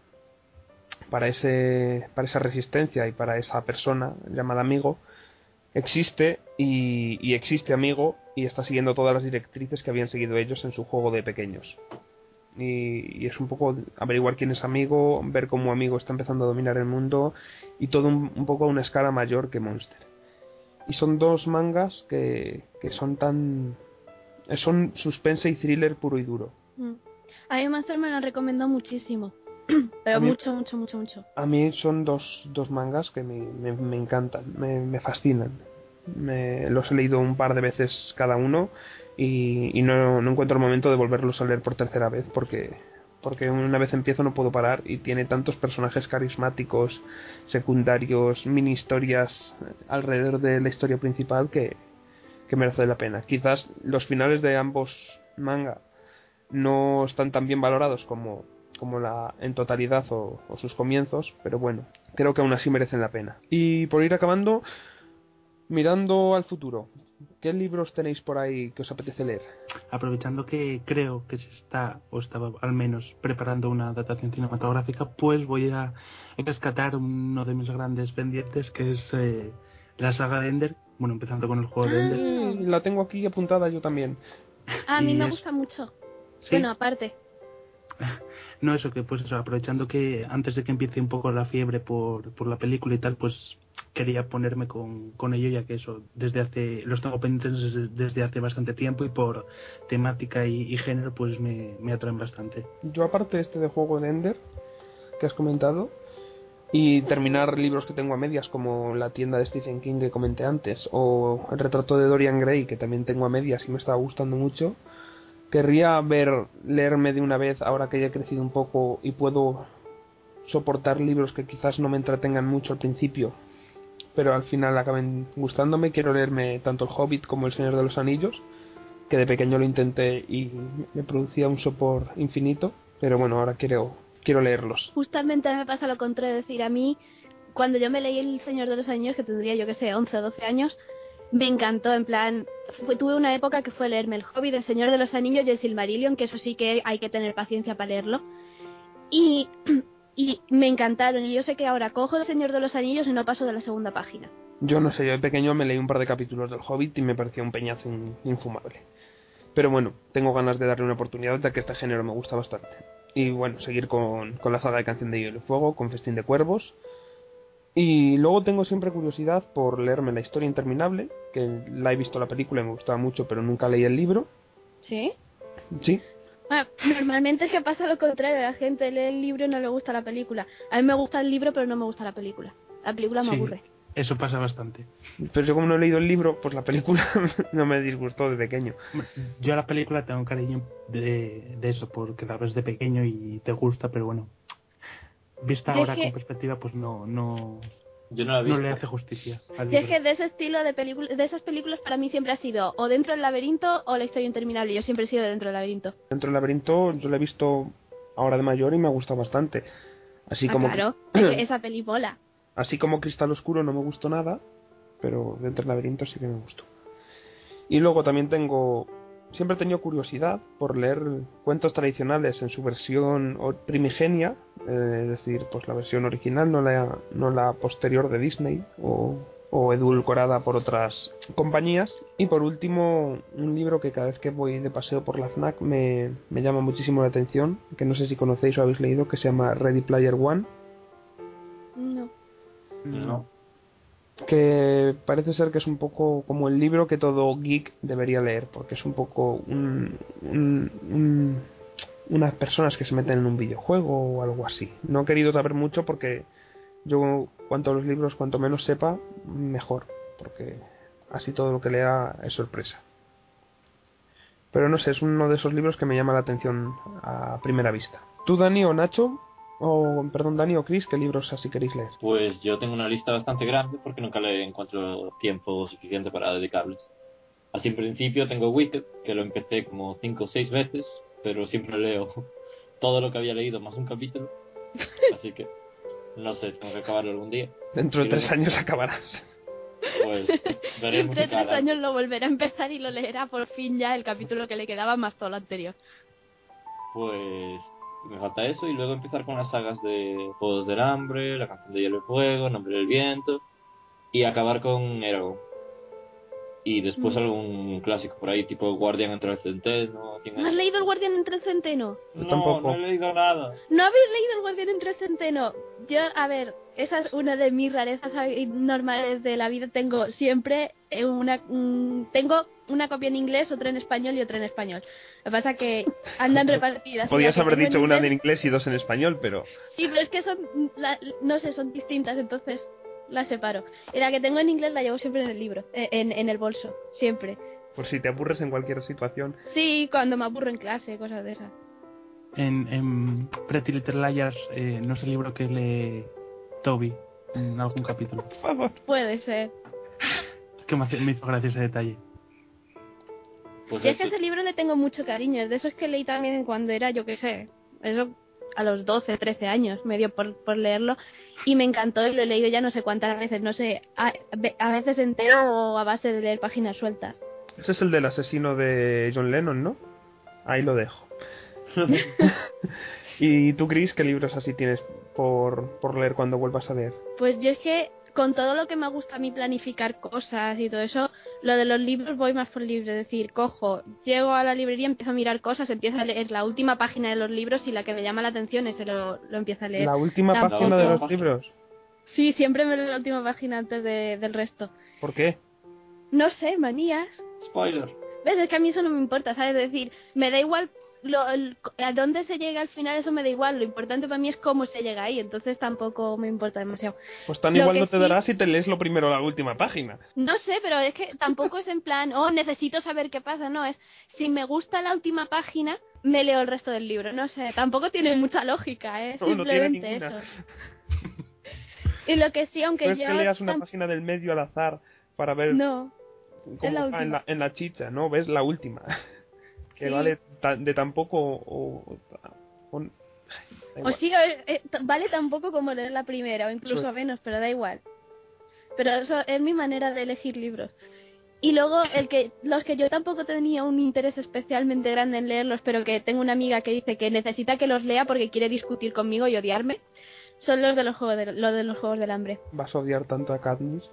para ese para esa resistencia y para esa persona llamada amigo existe y, y existe amigo y está siguiendo todas las directrices que habían seguido ellos en su juego de pequeños y, y es un poco averiguar quién es amigo ver cómo amigo está empezando a dominar el mundo y todo un, un poco a una escala mayor que Monster y son dos mangas que, que son tan son suspense y thriller puro y duro Mm. A mí me lo recomendó muchísimo. [clears throat] Pero mí- mucho, mucho, mucho, mucho. A mí son dos, dos mangas que me, me, me encantan, me, me fascinan. Me, los he leído un par de veces cada uno y, y no, no encuentro el momento de volverlos a leer por tercera vez porque, porque una vez empiezo no puedo parar y tiene tantos personajes carismáticos, secundarios, mini historias eh, alrededor de la historia principal que, que merece la pena. Quizás los finales de ambos manga no están tan bien valorados como, como la en totalidad o, o sus comienzos, pero bueno, creo que aún así merecen la pena. Y por ir acabando, mirando al futuro, ¿qué libros tenéis por ahí que os apetece leer? Aprovechando que creo que se está, o estaba al menos preparando una adaptación cinematográfica, pues voy a rescatar uno de mis grandes pendientes, que es eh, la saga de Ender. Bueno, empezando con el juego de Ender. Mm, la tengo aquí apuntada yo también. A mí me es- gusta mucho. Sí. Bueno, aparte. [laughs] No, eso que pues eso, aprovechando que antes de que empiece un poco la fiebre por, por la película y tal, pues quería ponerme con, con ello, ya que eso, desde hace, los tengo pendientes desde, hace bastante tiempo y por temática y, género, pues me, me atraen bastante. Yo aparte este de juego de Ender que has comentado y terminar libros que tengo a medias como la tienda de Stephen King que comenté antes o el retrato de Dorian Gray que también tengo a medias y me estaba gustando mucho querría ver leerme de una vez ahora que ya he crecido un poco y puedo soportar libros que quizás no me entretengan mucho al principio pero al final acaben gustándome quiero leerme tanto el Hobbit como el Señor de los Anillos que de pequeño lo intenté y me producía un sopor infinito, pero bueno, ahora quiero quiero leerlos. Justamente me pasa lo contrario, es decir, a mí, cuando yo me leí El Señor de los Anillos, que tendría yo que sé, 11 o 12 años, me encantó, en plan, tuve una época que fue leerme El Hobbit, El Señor de los Anillos y El Silmarillion, que eso sí que hay que tener paciencia para leerlo. Y, [clears throat] y me encantaron, y yo sé que ahora cojo El Señor de los Anillos y no paso de la segunda página. Yo no sé, yo de pequeño me leí un par de capítulos del Hobbit y me parecía un peñazo in- infumable. Pero bueno, tengo ganas de darle una oportunidad ya que este género me gusta bastante. Y bueno, seguir con, con la saga de Canción de Hielo y Fuego, con Festín de Cuervos. Y luego tengo siempre curiosidad por leerme La Historia Interminable, que la he visto la película y me gustaba mucho, pero nunca leí el libro. ¿Sí? Sí, Bueno, normalmente es que pasa lo contrario, la gente lee el libro y no le gusta la película. A mí me gusta el libro, pero no me gusta la película. La película me Sí. aburre. Eso pasa bastante. pero yo como no he leído el libro, pues la película [laughs] no me disgustó de pequeño. Yo a la película tengo cariño de, de eso, porque la ves de pequeño y te gusta, pero bueno, vista ahora que- con perspectiva, pues no, no, Yo no la he no visto. le hace justicia. al Si es que de ese estilo de películas, de esas películas para mí siempre ha sido o dentro del laberinto o la historia interminable. Yo siempre he sido dentro del laberinto. Dentro del laberinto yo la he visto ahora de mayor y me ha gustado bastante. Así Ah, como claro, [clears throat] esa peli mola. así como Cristal Oscuro no me gustó nada, pero dentro del laberinto sí que me gustó. Y luego también tengo siempre he tenido curiosidad por leer cuentos tradicionales en su versión primigenia, eh, es decir, pues la versión original, no la no la posterior de Disney o o edulcorada por otras compañías. Y por último, un libro que cada vez que voy de paseo por la FNAC me, me llama muchísimo la atención, que no sé si conocéis o habéis leído, que se llama Ready Player One, No. No. Que parece ser que es un poco como el libro que todo geek debería leer, porque es un poco un, un- un- unas personas que se meten en un videojuego o algo así. No he querido saber mucho porque yo cuanto a los libros, cuanto menos sepa, mejor, porque así todo lo que lea es sorpresa. Pero no sé, es uno de esos libros que me llama la atención a primera vista. ¿Tú, Dani o Nacho? O, perdón, Dani o Chris, ¿qué libros así queréis leer? Pues yo tengo una lista bastante grande porque nunca le encuentro tiempo suficiente para dedicarles. Así en principio tengo Wicked, que lo empecé como cinco o seis veces, pero siempre leo [laughs] todo lo que había leído más un capítulo. Así que no sé, tengo que acabarlo algún día. Dentro de tres años acabarás. Pues veremos Entre si tres años lo volverá a empezar y lo leerá por fin ya el capítulo que le quedaba más todo lo anterior. Pues me falta eso y luego empezar con las sagas de Juegos del Hambre, La Canción de Hielo y Fuego, Nombre del Viento y acabar con Eragon. Y después Mm. algún clásico por ahí, tipo Guardian entre el Centeno. ¿No has leído El Guardián entre el Centeno? Yo No, tampoco. no he leído nada. ¿No habéis leído El Guardián entre el Centeno? Yo, a ver, esa es una de mis rarezas normales de la vida. Tengo siempre eh, una... mm, tengo una copia en inglés, otra en español y otra en español. Lo que pasa que andan [laughs] repartidas. Que haber dicho en una en inglés- inglés y dos en español, pero Sí, pero es que son, la- no sé, son distintas, entonces las separo. Y la que tengo en inglés la llevo siempre en el libro, eh, en, en el bolso, siempre. por si te aburres en cualquier situación. Sí, cuando me aburro en clase, cosas de esas. en, en Pretty Little Liars eh, no es el libro que lee Toby en algún capítulo. Por favor. Puede ser. Es que me, hace- me hizo gracia ese detalle. Pues Y es que eso- ese libro le tengo mucho cariño. Es de esos que leí también cuando era, yo qué sé, eso a los 12, 13 años, medio por, por leerlo. Y me encantó y lo he leído ya no sé cuántas veces, no sé, a, a veces entero o a base de leer páginas sueltas. Ese es el del asesino de John Lennon, ¿no? Ahí lo dejo. [laughs] ¿Y tú, Chris, qué libros así tienes por, por leer cuando vuelvas a leer? Pues yo es que con todo lo que me gusta a mí planificar cosas y todo eso, lo de los libros voy más por libre. Es decir, cojo, llego a la librería, empiezo a mirar cosas, empiezo a leer la última página de los libros y la que me llama la atención ese lo, lo empiezo a leer. La última página de los libros. Sí, siempre me leo la última página antes de- del resto. ¿Por qué? No sé, manías. Spoiler. ¿Ves? Es que a mí eso no me importa, ¿sabes? Es decir, me da igual lo, a dónde se llega al final, eso me da igual. Lo importante para mí es cómo se llega ahí, entonces tampoco me importa demasiado. Pues tan Lo igual no te sí- dará si te lees lo primero la última página. No sé, pero es que tampoco es en plan, oh, necesito saber qué pasa, no, es si me gusta la última página, me leo el resto del libro, no sé, tampoco tiene [laughs] mucha lógica, ¿eh? No, no Simplemente ninguna. eso. [laughs] Y lo que sí, aunque No es yo... que leas una página del medio al azar para ver No, cómo es la va en, la, en la chicha, ¿no? Ves la última. Que Sí. vale de tan poco o... sí, eh, eh, vale tan poco como leer la primera, o incluso Sí. menos, pero da igual. Pero eso es mi manera de elegir libros. Y luego el que los que yo tampoco tenía un interés especialmente grande en leerlos, pero que tengo una amiga que dice que necesita que los lea porque quiere discutir conmigo y odiarme, son los de los juegos de, los de los juegos del hambre. Vas a odiar tanto a Katniss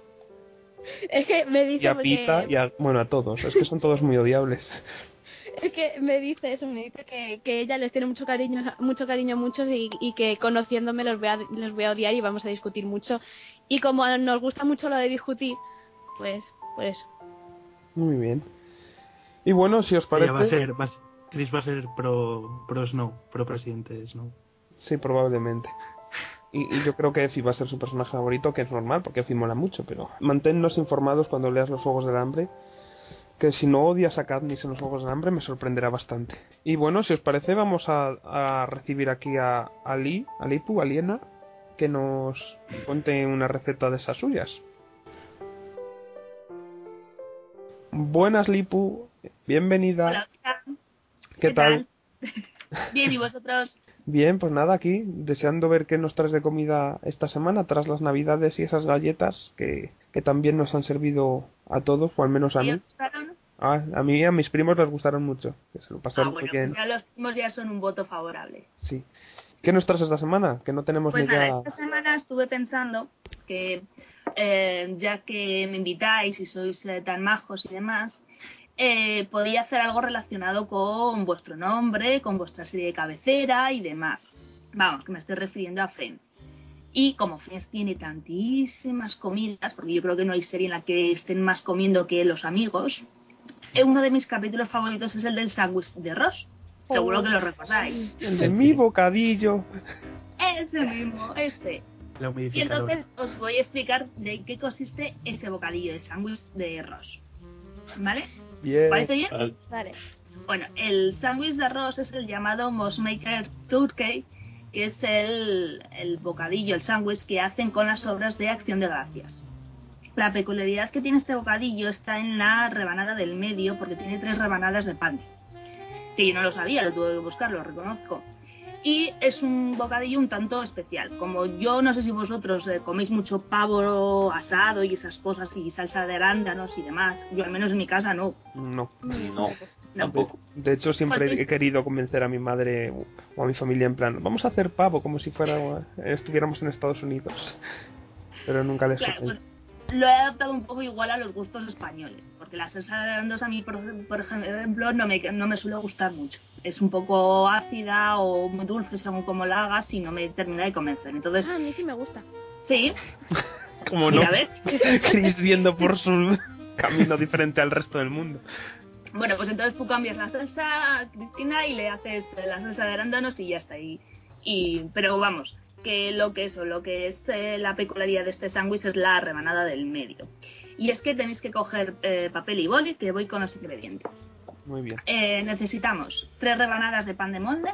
Es que me dice y a porque- Pita y a... Bueno, a todos. Es que son todos muy odiables. Es que me dice eso, me dice que, que ella les tiene mucho cariño, mucho cariño a muchos y, y que conociéndome los voy, a, los voy a odiar y vamos a discutir mucho. Y como nos gusta mucho lo de discutir, pues, pues Muy bien. Y bueno, si os Ella va a parece... ser, va a ser- Chris va a ser pro, pro Snow, pro presidente Snow. Sí, probablemente. Y, y yo creo que Effie va a ser su personaje favorito, que es normal, porque Effie mola mucho, pero manténnos informados cuando leas los Juegos del Hambre, que si no odias a Katniss en los Juegos del Hambre me sorprenderá bastante. Y bueno, si os parece, vamos a, a recibir aquí a, a Lee, a Lipu, a Liena, que nos cuente una receta de esas suyas. Buenas, Lipu, bienvenida. Hola. ¿Qué, tal? [laughs] Bien, ¿y vosotros? Bien, pues nada, aquí deseando ver qué nos traes de comida esta semana tras las navidades y esas galletas que, que también nos han servido a todos, o al menos a ¿Sí mí. gustaron? Ah, a mí y a mis primos les gustaron mucho, que se lo Ah, pasaron bueno, muy bien. pues ya los primos ya son un voto favorable. Sí. ¿Qué nos traes esta semana? Que no tenemos Pues ni nada, esta semana estuve pensando que eh, ya que me invitáis y sois eh, tan majos y demás, eh, podía hacer algo relacionado con vuestro nombre, con vuestra serie de cabecera y demás. Vamos, que me estoy refiriendo a Friends. Y como Friends tiene tantísimas comidas, porque yo creo que no hay serie en la que estén más comiendo que los amigos, eh, uno de mis capítulos favoritos es el del sándwich de Ross. Seguro que lo recordáis. El de mi bocadillo. Ese mismo, ese. Y entonces os voy a explicar de qué consiste ese bocadillo de sándwich de arroz. ¿Vale? Bien. ¿Parece bien? Vale. Bueno, el sándwich de arroz es el llamado Mosmaker Turkey, es el, el bocadillo, el sándwich que hacen con las obras de Acción de Gracias. La peculiaridad que tiene este bocadillo está en la rebanada del medio, porque tiene tres rebanadas de pan. Que yo no lo sabía, lo tuve que buscar, lo reconozco. Y es un bocadillo un tanto especial. Como yo no sé si vosotros eh, coméis mucho pavo asado y esas cosas y salsa de arándanos y demás, yo al menos en mi casa no. No. No, tampoco. de hecho, siempre Pues he querido convencer a mi madre o a mi familia en plan, vamos a hacer pavo como si fuera estuviéramos en Estados Unidos. Pero nunca les Claro, pues, lo he adaptado un poco igual a los gustos españoles, porque la salsa de arándanos a mí, por, por ejemplo, no me, no me suele gustar mucho. Es un poco ácida o muy dulce según como la hagas y no me termina de convencer. Entonces, Ah, a mí sí me gusta. sí, [laughs] Como no, mira, ¿ves? [laughs] Chris viendo por su [laughs] camino diferente al resto del mundo. Bueno, pues entonces tú cambias la salsa, Cristina, y le haces la salsa de arándanos y ya está. Y, y, pero vamos, que lo que eso, lo que es eh, la peculiaridad de este sándwich es la rebanada del medio. Y es que tenéis que coger eh, papel y boli, que voy con los ingredientes. Muy bien. Eh, necesitamos tres rebanadas de pan de molde,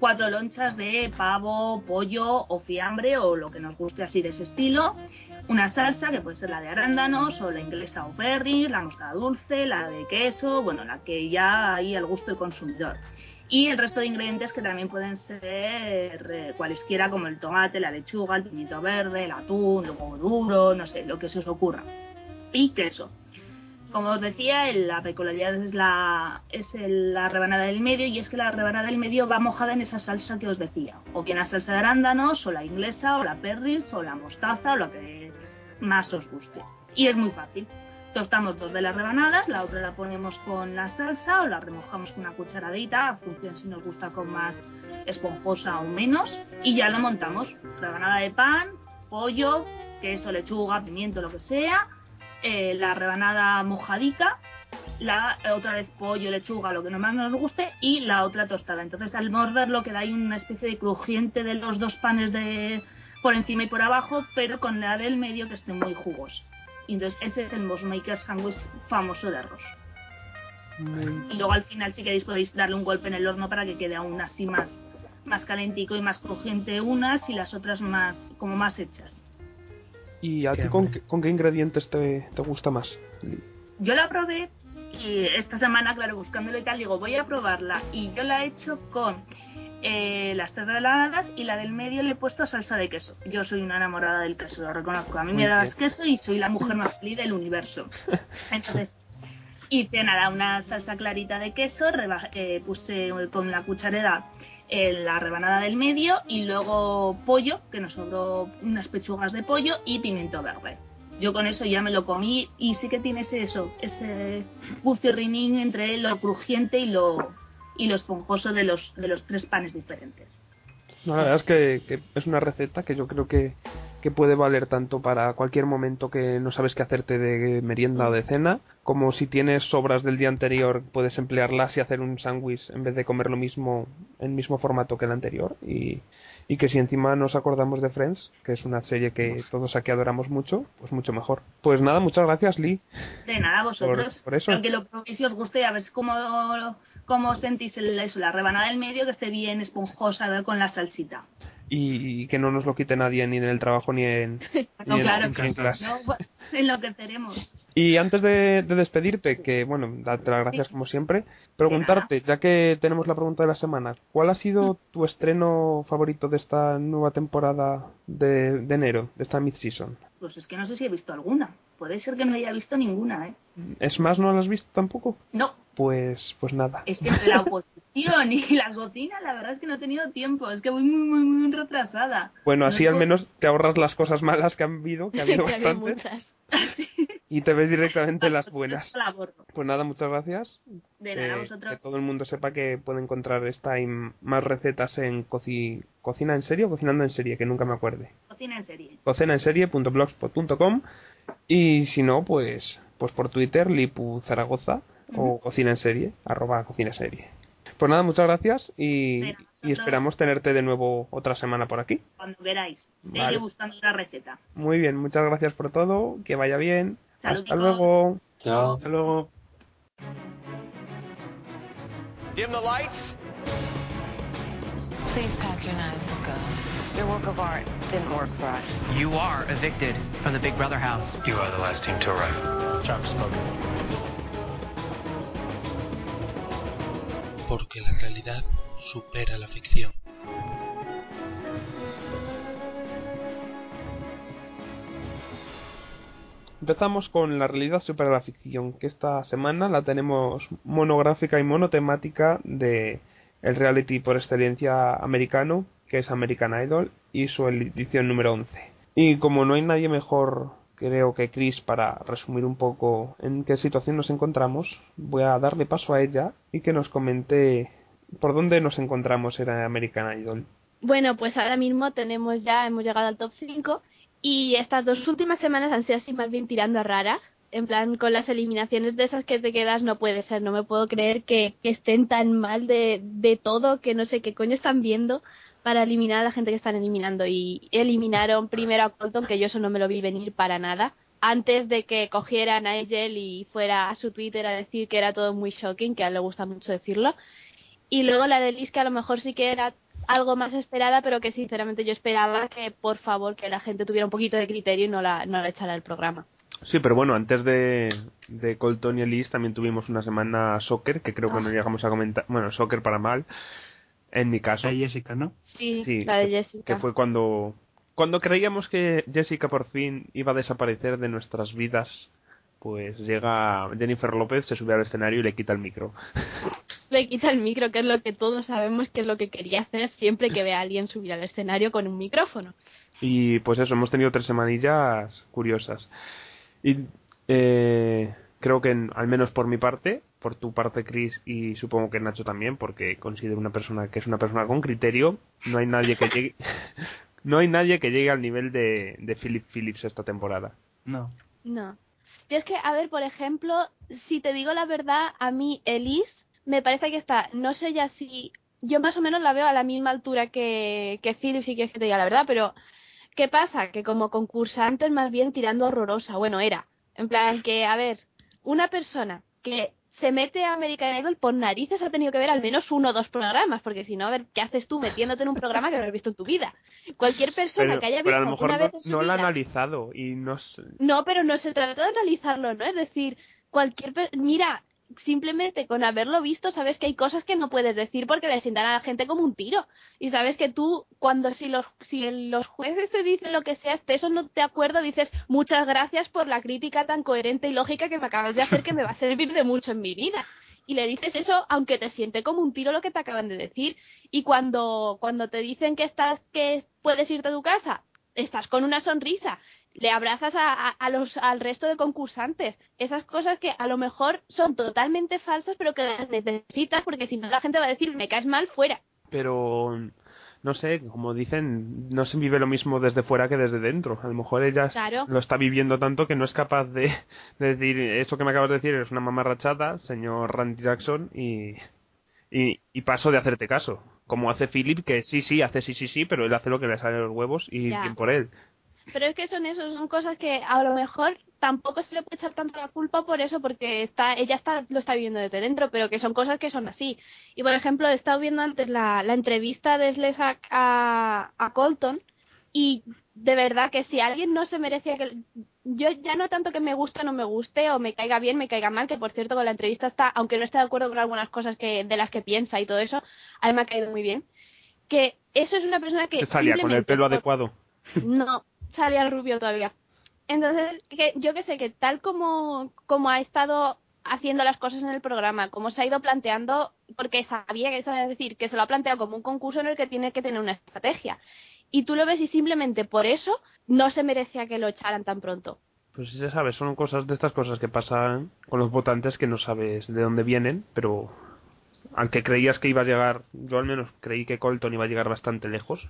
cuatro lonchas de pavo, pollo o fiambre o lo que nos guste así de ese estilo, una salsa que puede ser la de arándanos o la inglesa o perry, la mostarda dulce, la de queso, bueno, la que ya hay al gusto del consumidor. Y el resto de ingredientes que también pueden ser eh, cualesquiera como el tomate, la lechuga, el pimiento verde, el atún, el huevo duro, no sé, lo que se os ocurra. Y queso. Como os decía, la peculiaridad es la, es la rebanada del medio y es que la rebanada del medio va mojada en esa salsa que os decía. O bien la salsa de arándanos, o la inglesa, o la perris, o la mostaza, o lo que más os guste. Y es muy fácil. Tostamos dos de las rebanadas, la otra la ponemos con la salsa o la remojamos con una cucharadita, a función si nos gusta con más esponjosa o menos, y ya lo montamos. Rebanada de pan, pollo, queso, lechuga, pimiento, lo que sea, eh, la rebanada mojadita, la otra vez pollo, lechuga, lo que más nos guste, y la otra tostada. Entonces al morderlo queda ahí una especie de crujiente de los dos panes de por encima y por abajo, pero con la del medio que esté muy jugosa. Y entonces ese es el Moss Maker Sandwich famoso de arroz. Y luego al final si queréis podéis darle un golpe en el horno para que quede aún así más, más calentico y más crujiente unas y las otras más como más hechas. ¿Y a ti con con qué ingredientes te, te gusta más? Yo la probé y esta semana, claro, buscándolo y tal, digo, voy a probarla. Y yo la he hecho con eh, las tres rebanadas y la del medio le he puesto salsa de queso. Yo soy una enamorada del queso, lo reconozco. A mí Muy me das bien. queso y soy la mujer más feliz del universo. [laughs] Entonces, hice nada, una salsa clarita de queso, eh, puse con la cucharera eh, la rebanada del medio y luego pollo, que nos sobró unas pechugas de pollo y pimiento verde. Yo con eso ya me lo comí y sí que tiene ese eso, ese entre lo crujiente y lo y lo esponjoso de los de los tres panes diferentes. No, la verdad es que, que es una receta que yo creo que, que puede valer tanto para cualquier momento que no sabes qué hacerte de merienda o de cena, como si tienes sobras del día anterior, puedes emplearlas y hacer un sándwich en vez de comer lo mismo en el mismo formato que el anterior. Y, y que si encima nos acordamos de Friends, que es una serie que todos aquí adoramos mucho, pues mucho mejor. Pues nada, muchas gracias Lee. De nada, vosotros. Por- por eso. Aunque lo probéis si os guste, a ver cómo, cómo sentís el, eso, la rebanada del medio, que esté bien esponjosa con la salsita. Y, y que no nos lo quite nadie ni en el trabajo ni en, [laughs] No, ni en- claro en que clase. no, enloqueceremos. Y antes de, de despedirte, que bueno, darte las gracias como siempre, preguntarte, ya que tenemos la pregunta de la semana, ¿cuál ha sido tu estreno favorito de esta nueva temporada de, de enero, de esta mid-season? Pues es que no sé si he visto alguna. Puede ser que no haya visto ninguna, ¿eh? ¿Es más, no la has visto tampoco? No, Pues, pues nada. es que la oposición y la cocina, la verdad es que no he tenido tiempo. Es que voy muy, muy, muy retrasada. Bueno, No así al menos te ahorras las cosas malas que han habido, que ha [laughs] habido que bastantes, muchas. [laughs] y te ves directamente las [laughs] buenas. Pues nada, muchas gracias. De nada, Eh, vosotros. que todo el mundo sepa que puede encontrar esta y más recetas en coci- Cocina en Serie o Cocinando en Serie, que nunca me acuerde. Cocina en serie. cocinaenserie.blogspot.com y si no, pues pues por Twitter, Lipu Zaragoza o Cocina en Serie, arroba Cocina en Serie. Pues nada, muchas gracias y, esperamos tenerte de nuevo otra semana por aquí. Cuando queráis. Vale. Seguiré buscando la receta. Muy bien, muchas gracias por todo, que vaya bien. Hasta luego. Chao. Hasta luego. Dim the lights. Please pack your knives and go. Your work of art didn't work for us. You are evicted from the Big Brother house. You are the last team to arrive. Chuck spoken. Porque la realidad supera la ficción. Empezamos con la realidad supera la ficción, que esta semana la tenemos monográfica y monotemática de el reality por excelencia americano, que es American Idol, y su edición número 11. Y como no hay nadie mejor, creo que Chris, para resumir un poco en qué situación nos encontramos, voy a darle paso a ella y que nos comente por dónde nos encontramos en American Idol. Bueno, pues ahora mismo tenemos ya, hemos llegado al top 5 y estas dos últimas semanas han sido así más bien tirando a raras. En plan, con las eliminaciones de esas que te quedas, no puede ser, no me puedo creer que, que estén tan mal de, de todo, que no sé qué coño están viendo para eliminar a la gente que están eliminando. Y eliminaron primero a Colton, que yo eso no me lo vi venir para nada, antes de que cogiera a Nigel y fuera a su Twitter a decir que era todo muy shocking, que a él le gusta mucho decirlo. Y luego la de Liz, que a lo mejor sí que era algo más esperada, pero que sinceramente yo esperaba que, por favor, que la gente tuviera un poquito de criterio y no la, no la echara del programa. Sí, pero bueno, antes de, de Colton y Elise también tuvimos una semana soccer, que creo que Ah. no llegamos a comentar. Bueno, soccer para mal, en mi caso. La Jessica, ¿no? Sí, Sí, la de que- Jessica. Que fue cuando, cuando creíamos que Jessica por fin iba a desaparecer de nuestras vidas, pues llega Jennifer López, se sube al escenario y le quita el micro. Le quita el micro, que es lo que todos sabemos que es lo que quería hacer siempre que ve a alguien subir al escenario con un micrófono. Y pues eso, hemos tenido tres semanillas curiosas. Y eh, creo que, en- al menos por mi parte, por tu parte, Chris, y supongo que Nacho también, porque considero una persona que es una persona con criterio, no hay nadie que llegue, [laughs] no hay nadie que llegue al nivel de, de Philip Phillips esta temporada. No. No. Yo es que, a ver, por ejemplo, si te digo la verdad, a mí Elise me parece que está, no sé ya si, yo más o menos la veo a la misma altura que, que Philip, si quieres que te diga la verdad, pero ¿qué pasa? Que como concursante es más bien tirando horrorosa, bueno, era, en plan que, a ver, una persona que se mete a American Idol por narices ha tenido que ver al menos uno o dos programas, porque si no, a ver, ¿qué haces tú metiéndote en un programa que no has visto en tu vida? Cualquier persona Pero, que haya visto pero a lo mejor una no, vez en su no lo ha analizado y no sé- no, pero no se trata de analizarlo, ¿no? Es decir, cualquier... Mira, simplemente con haberlo visto sabes que hay cosas que no puedes decir porque le sientan a la gente como un tiro. Y sabes que tú, cuando si los, si los jueces te dicen lo que sea, de eso no te acuerdo, dices muchas gracias por la crítica tan coherente y lógica que me acabas de hacer que me va a servir de mucho en mi vida. Y le dices eso aunque te siente como un tiro lo que te acaban de decir. Y cuando, cuando te dicen que estás, que puedes irte a tu casa, estás con una sonrisa le abrazas a, a- a los al resto de concursantes esas cosas que a lo mejor son totalmente falsas pero que las necesitas porque si no la gente va a decir me caes mal fuera pero no sé, como dicen, no se vive lo mismo desde fuera que desde dentro. A lo mejor ella Claro. lo está viviendo tanto que no es capaz de, de decir eso que me acabas de decir es una mamarrachada, señor Randy Jackson, y, y, y paso de hacerte caso. Como hace Philip, que sí, sí, hace sí, sí, sí, pero él hace lo que le sale de los huevos y Ya. bien por él. Pero es que son eso son cosas que a lo mejor tampoco se le puede echar tanto la culpa por eso porque está ella está lo está viviendo desde dentro pero que son cosas que son así y por ejemplo he estado viendo antes la, la entrevista de Slezak a, a Colton y de verdad que si alguien no se merecía que yo ya no tanto que me guste o no me guste o me caiga bien me caiga mal que por cierto con la entrevista está aunque no esté de acuerdo con algunas cosas que de las que piensa y todo eso a mí me ha caído muy bien que eso es una persona que salía con el pelo por- adecuado. no, salía rubio todavía. Entonces, que, yo que sé, que tal como, como ha estado haciendo las cosas en el programa, como se ha ido planteando, porque sabía que es decir, que se lo ha planteado como un concurso en el que tiene que tener una estrategia. Y tú lo ves y simplemente por eso no se merecía que lo echaran tan pronto. Pues sí se sabe, son cosas de estas cosas que pasan con los votantes que no sabes de dónde vienen, pero aunque creías que iba a llegar, yo al menos creí que Colton iba a llegar bastante lejos.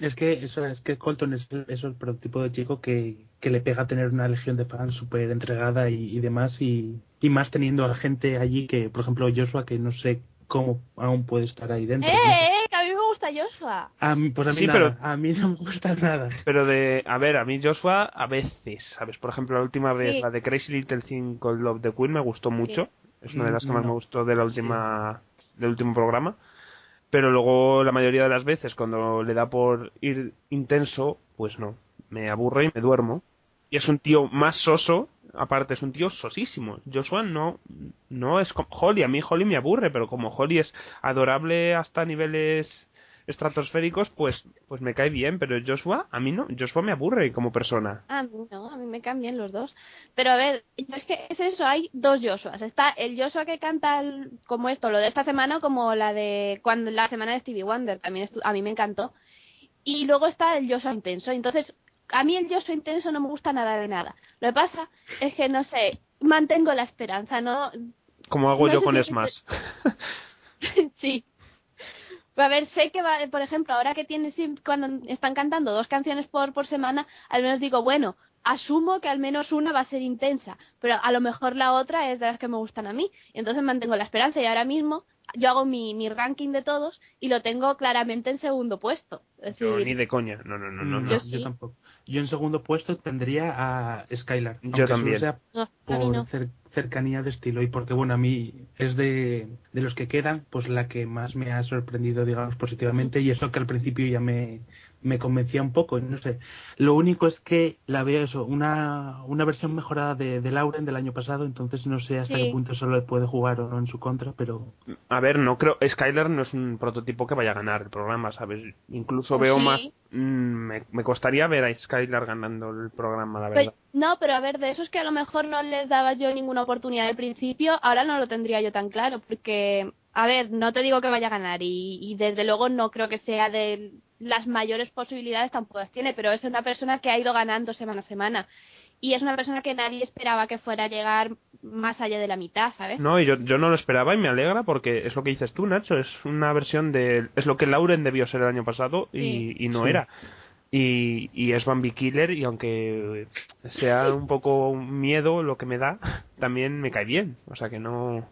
Es que eso es que Colton es, es el prototipo de chico que, que le pega tener una legión de fans súper entregada y, y demás y, y más teniendo a gente allí que, por ejemplo, Joshua que no sé cómo aún puede estar ahí ¡Eh, dentro. eh! Que a mí me gusta Joshua. A mí, pues a mí, Sí, nada, pero- a mí no me gusta nada. Pero de, a ver, a mí Joshua a veces, ¿sabes? Por ejemplo, la última vez, Sí. la de Crazy Little Thing Called Love the Queen me gustó mucho. Es una de las que más no. me gustó de la última, del último programa. Pero luego, la mayoría de las veces, cuando le da por ir intenso, pues no. Me aburre y me duermo. Y es un tío más soso, aparte es un tío sosísimo. Joshua no, no es como Holly, a mí Holly me aburre, pero como Holly es adorable hasta niveles estratosféricos, pues, pues me cae bien, pero Joshua, a mí no, Joshua me aburre como persona. A mí no, a mí me cambian los dos. Pero a ver, es que es eso, hay dos Joshuas. Está el Joshua que canta el- como esto, lo de esta semana, como la de cuando la semana de Stevie Wonder, también estu- a mí me encantó. Y luego está el Joshua intenso. Entonces, a mí el Joshua intenso no me gusta nada de nada. Lo que pasa es que, no sé, mantengo la esperanza, ¿no? Como hago No yo con si Smash. [laughs] sí. A ver, sé que va, por ejemplo, ahora que tienes cuando están cantando dos canciones por, por semana, al menos digo, bueno, asumo que al menos una va a ser intensa, pero a lo mejor la otra es de las que me gustan a mí. Y entonces mantengo la esperanza y ahora mismo yo hago mi, mi ranking de todos y lo tengo claramente en segundo puesto. Es Yo decir, ni de coña, no, no, no, no. No, no. Yo yo, tampoco. Yo en segundo puesto tendría a Skylar. Yo también. sea no, a mí por no. cer- cercanía de estilo. Y porque bueno a mí es de, de los que quedan pues la que más me ha sorprendido digamos positivamente. Y eso que al principio ya me, me convencía un poco no sé lo único es que la veo eso una, una versión mejorada de, de Lauren del año pasado entonces no sé hasta Sí. qué punto eso le puede jugar o no en su contra pero A ver, no creo. Skyler no es un prototipo que vaya a ganar el programa, ¿sabes? Incluso veo Sí. más. mm, me, me costaría ver a Skyler ganando el programa, la Pues, verdad. no, pero a ver, de esos que a lo mejor no les daba yo ninguna oportunidad al principio, ahora no lo tendría yo tan claro, porque, a ver, no te digo que vaya a ganar y, y desde luego no creo que sea de las mayores posibilidades, tampoco las tiene, pero es una persona que ha ido ganando semana a semana y es una persona que nadie esperaba que fuera a llegar más allá de la mitad, ¿sabes? No, y yo, yo no lo esperaba y me alegra porque es lo que dices tú, Nacho. Es una versión de. Es lo que Lauren debió ser el año pasado y, Sí. y no Sí. era. Y, y es Bambi Killer y aunque sea un poco un miedo lo que me da, también me cae bien. O sea que no.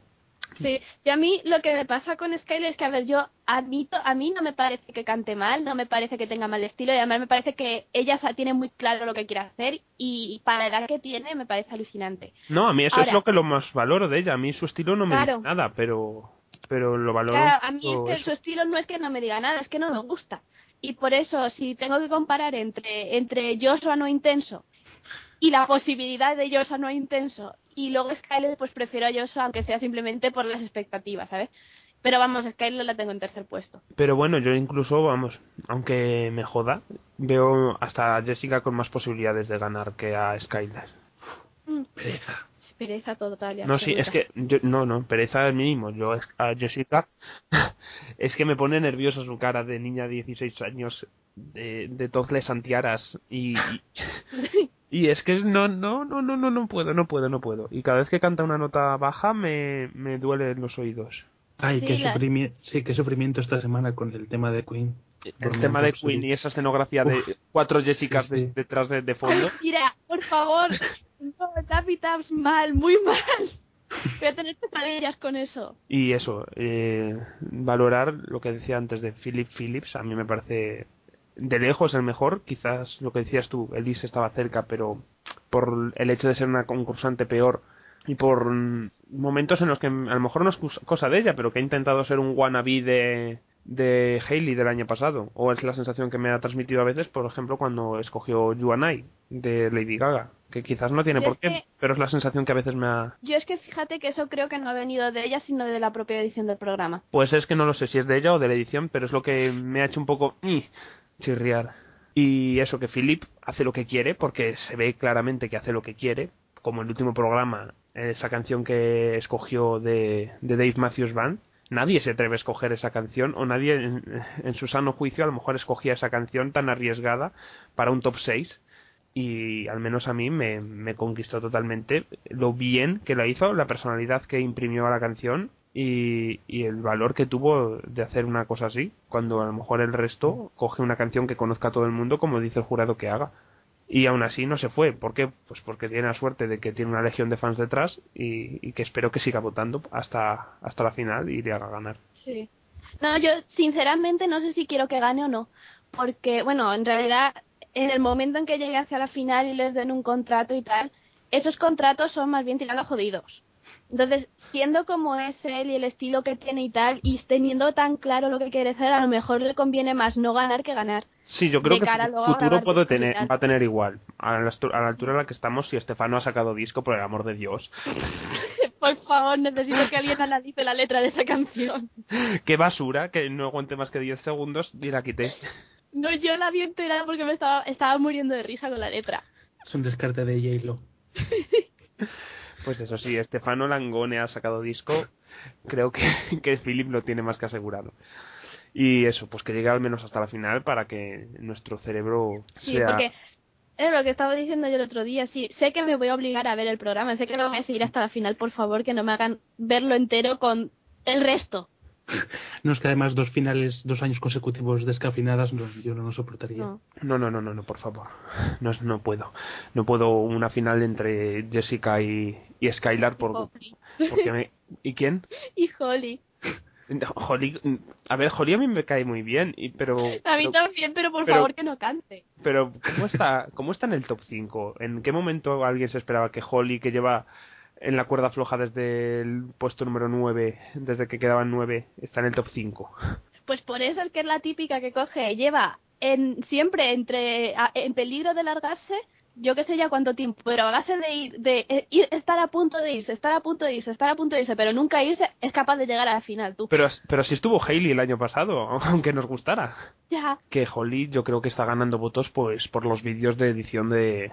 Sí, y a mí lo que me pasa con Skyler es que, a ver, yo admito, a mí no me parece que cante mal, no me parece que tenga mal estilo, y además me parece que ella tiene muy claro lo que quiere hacer, y para la edad que tiene me parece alucinante. No, a mí eso es lo que lo más valoro de ella. A mí su estilo no me Claro. dice nada, pero. Pero lo valoro. Claro, a mí es que eso. su estilo no es que no me diga nada, es que no me gusta. Y por eso, si tengo que comparar entre, entre Joshua no intenso y la posibilidad de Joshua no intenso y luego Skyler, pues prefiero a Joshua, aunque sea simplemente por las expectativas, ¿sabes? Pero vamos, Skyler la tengo en tercer puesto. Pero bueno, yo incluso, vamos, aunque me joda, veo hasta a Jessica con más posibilidades de ganar que a Skyler. Mm, pereza pereza total. y No, sí, es que, yo, no, no, pereza al mínimo. Yo es- a Jessica, [laughs] es que me pone nerviosa su cara de niña de 16 años, de, de tozles antiaras, y, [laughs] y, es que es- no, no, no, no, no, no puedo, no puedo, no puedo. Y cada vez que canta una nota baja me, me duele los oídos. ay Sí, qué la- sufrimiento sí qué sufrimiento esta semana con el tema de Queen El tema de Queen y esa escenografía de cuatro Jessicas sí, sí. de- detrás de, de fondo. [laughs] Mira, por favor, no, Taffy Taps mal, muy mal. Voy a tener pesadillas con eso. Y eso, eh, valorar lo que decía antes de Philip Phillips, a mí me parece de lejos el mejor. Quizás lo que decías tú, Elise estaba cerca, pero por el hecho de ser una concursante peor y por momentos en los que a lo mejor no es cosa de ella, pero que ha intentado ser un wannabe de, de Hailey del año pasado. O es la sensación que me ha transmitido a veces, por ejemplo, cuando escogió You and I de Lady Gaga, que quizás no tiene Yo por qué, que- pero es la sensación que a veces me ha, Yo es que fíjate que eso creo que no ha venido de ella, sino de la propia edición del programa. Pues es que no lo sé si es de ella o de la edición, pero es lo que me ha hecho un poco. Chirriar. Y eso, que Philip hace lo que quiere, porque se ve claramente que hace lo que quiere, como el último programa, esa canción que escogió de, de Dave Matthews Band. Nadie se atreve a escoger esa canción, o nadie en, en su sano juicio a lo mejor escogía esa canción tan arriesgada para un top 6 y al menos a mí me, me conquistó totalmente lo bien que la hizo, la personalidad que imprimió a la canción y, y el valor que tuvo de hacer una cosa así, cuando a lo mejor el resto coge una canción que conozca todo el mundo como dice el jurado que haga. Y aún así no se fue. ¿Por qué? Pues porque tiene la suerte de que tiene una legión de fans detrás y, que espero que siga votando hasta, hasta la final y le haga ganar. Sí. No, yo sinceramente no sé si quiero que gane o no. Porque, bueno, en realidad, en el momento en que llegue hacia la final y les den un contrato y tal, esos contratos son más bien tirando jodidos. Entonces, siendo como es él y el estilo que tiene y tal, y teniendo tan claro lo que quiere hacer, a lo mejor le conviene más no ganar que ganar. Sí, yo creo De que cara futuro y tener, va a tener igual. A la, estu- a la altura en la que estamos, si Estefano ha sacado disco, por el amor de Dios. [laughs] Por favor, necesito que alguien analice la letra de esa canción. [laughs] Qué basura, que no aguante más que 10 segundos y la quité. No, yo la vi entera porque me estaba, estaba muriendo de risa con la letra. es un descarte de J-Lo [laughs] Pues eso sí, Estefano Langone ha sacado disco. Creo que, [laughs] que Philip lo tiene más que asegurado. Y eso, pues que llegue al menos hasta la final para que nuestro cerebro Sí, sea... porque es lo que estaba diciendo yo el otro día. Sí, sé que me voy a obligar a ver el programa, sé que lo voy a seguir hasta la final, por favor, que no me hagan verlo entero con el resto. [laughs] no es que además dos finales dos años consecutivos descafinadas no, yo no lo soportaría No. No, no, no, no, no, por favor. No, no puedo. No puedo una final entre Jessica y, y Skylar por, porque me... ¿Y quién? [laughs] Y Holly. Holly, a ver, Holly a mí me cae muy bien, y, pero... A mí pero- también, pero por pero- favor que no cante. Pero, ¿cómo está, ¿cómo está en el top 5? ¿En qué momento alguien se esperaba que Holly, que lleva en la cuerda floja desde el puesto número 9, desde que quedaban 9, está en el top 5. Pues por eso es que es la típica que coge, lleva en, siempre entre en peligro de largarse, yo qué sé ya cuánto tiempo, pero a base de ir, de eh, ir, estar a punto de irse, estar a punto de irse, estar a punto de irse, pero nunca irse, es capaz de llegar a la final, tú. Pero, pero si estuvo Hailey el año pasado, [laughs] aunque nos gustara. Ya. Que Holly yo creo que está ganando votos pues por los vídeos de edición de,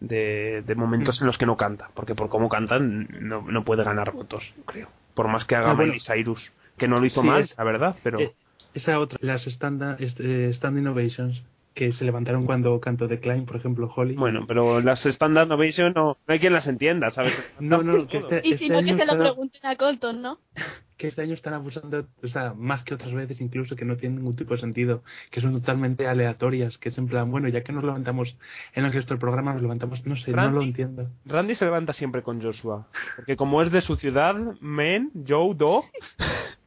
de, de momentos en los que no canta, porque por cómo cantan no, no puede ganar votos, creo. Por más que haga Ah, bueno. Miley Cyrus, que no lo hizo Sí, mal, es- la verdad, pero... Eh, esa otra, las stand, este, stand innovations que se levantaron cuando cantó The Climb, por ejemplo, Holly. Bueno, pero las Standard Ovation no, no hay quien las entienda, ¿sabes? No, no, que este, Y si este no, que se lo pregunten a Colton, ¿no? [laughs] que este año están abusando, o sea, más que otras veces incluso que no tienen ningún tipo de sentido, que son totalmente aleatorias, que es en plan, bueno, ya que nos levantamos en el resto del programa, nos levantamos, no sé, no Randy. lo entiendo. Randy se levanta siempre con Joshua, porque como es de su ciudad, Men, Joe, Do, [laughs]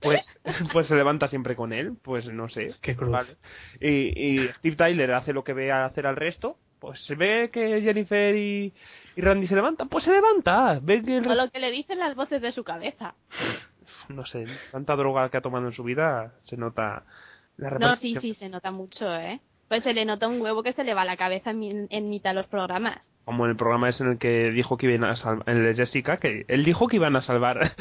pues, [laughs] pues se levanta siempre con él, pues no sé. Qué cruz. Vale. Y, y Steve Tyler hace lo que ve a hacer al resto, pues se ve que Jennifer y, y Randy se levantan, pues se levanta. Ve que el O lo que le dicen las voces de su cabeza. no sé, tanta droga que ha tomado en su vida, se nota la No, sí, sí, se nota mucho, ¿eh? Pues se le nota un huevo que se le va a la cabeza en, mi- en mitad de los programas. Como en el programa es en el que dijo que iban a salvar, en el de Jessica, que él dijo que iban a salvar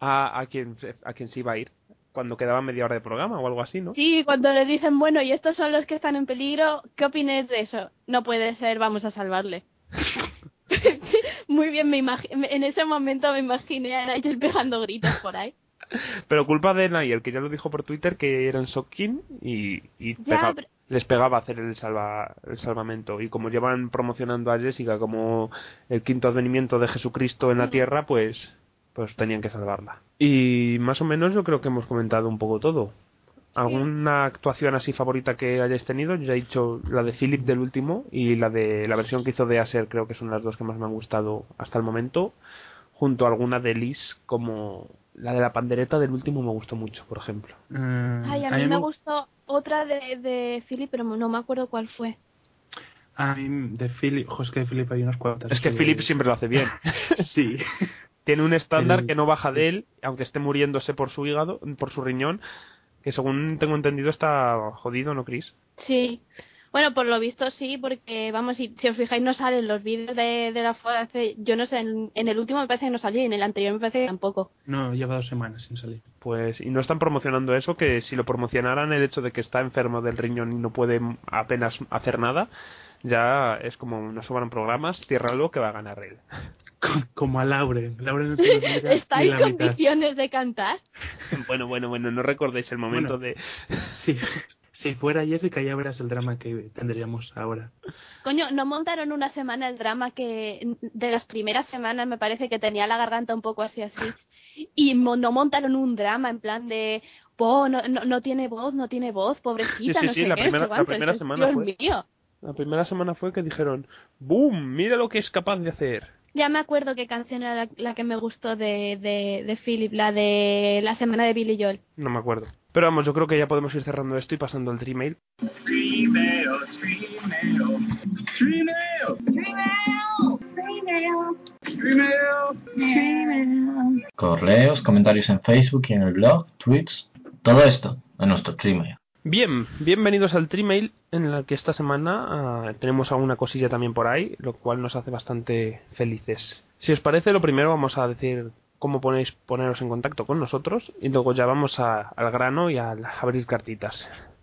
a, a quien a quien se iba a ir cuando quedaba media hora de programa o algo así, ¿no? Sí, cuando le dicen, bueno, y estos son los que están en peligro, ¿qué opinas de eso? No puede ser, vamos a salvarle. [laughs] [laughs] Muy bien, me en ese momento me imaginé a Nigel pegando gritos por ahí. Pero culpa de Nigel, que ya lo dijo por Twitter que eran Sokkin y, y Ya, pega- pero- les pegaba hacer el, salva, el salvamento. Y como llevan promocionando a Jessica como el quinto advenimiento de Jesucristo en la tierra, pues, pues tenían que salvarla. Y más o menos yo creo que hemos comentado un poco todo. ¿Alguna actuación así favorita que hayáis tenido? Yo ya he dicho la de Philip del último y la de la versión que hizo de Aser, creo que son las dos que más me han gustado hasta el momento. Junto a alguna de Liz, como la de la pandereta del último me gustó mucho, por ejemplo. Mm, Ay, a mí me gustó otra de, de Philip, pero no me acuerdo cuál fue. A mí, de Philip, ojo, es que de Philip hay unas cuantas. Es que Philip siempre lo hace bien. [laughs] sí. [laughs] Tiene un estándar El- que no baja de él, aunque esté muriéndose por su hígado, por su riñón, que según tengo entendido está jodido, ¿no, Chris? Sí. Bueno, por lo visto sí, porque vamos, si, si os fijáis no salen los vídeos de, de la hace, yo no sé, en, en el último me parece que no salió y en el anterior me parece que tampoco. No, lleva dos semanas sin salir. Pues, y no están promocionando eso, que si lo promocionaran el hecho de que está enfermo del riñón y no puede apenas hacer nada, ya es como no sobran programas, ciérralo que va a ganar él. Como a Laure. Laure no ¿Está en la mitad. condiciones de cantar? [laughs] Bueno, bueno, bueno, no recordéis el momento Bueno. de... [laughs] Sí. Si fuera Jessica ya verás el drama que tendríamos ahora. Coño, ¿no montaron una semana el drama que de las primeras semanas me parece que tenía la garganta un poco así así? Y mo- no montaron un drama en plan de, "Po, no, no, no tiene voz, no tiene voz, pobrecita, Sí, sí, no sí, sé la qué, primera- la cuánto". primera semana Dios fue. mío. La primera semana fue que dijeron, ¡boom! Mira lo que es capaz de hacer. Ya me acuerdo qué canción era la, la que me gustó de, de, de Philip, la de la semana de Billy Joel. No me acuerdo. Pero vamos, yo creo que ya podemos ir cerrando esto y pasando al Gmail. Correos, comentarios en Facebook y en el blog, tweets, todo esto en nuestro Gmail. Bien, bienvenidos al Trimail, en el que esta semana ah, tenemos alguna cosilla también por ahí, lo cual nos hace bastante felices. Si os parece, lo primero vamos a decir cómo ponéis poneros en contacto con nosotros y luego ya vamos al grano y a abrir cartitas.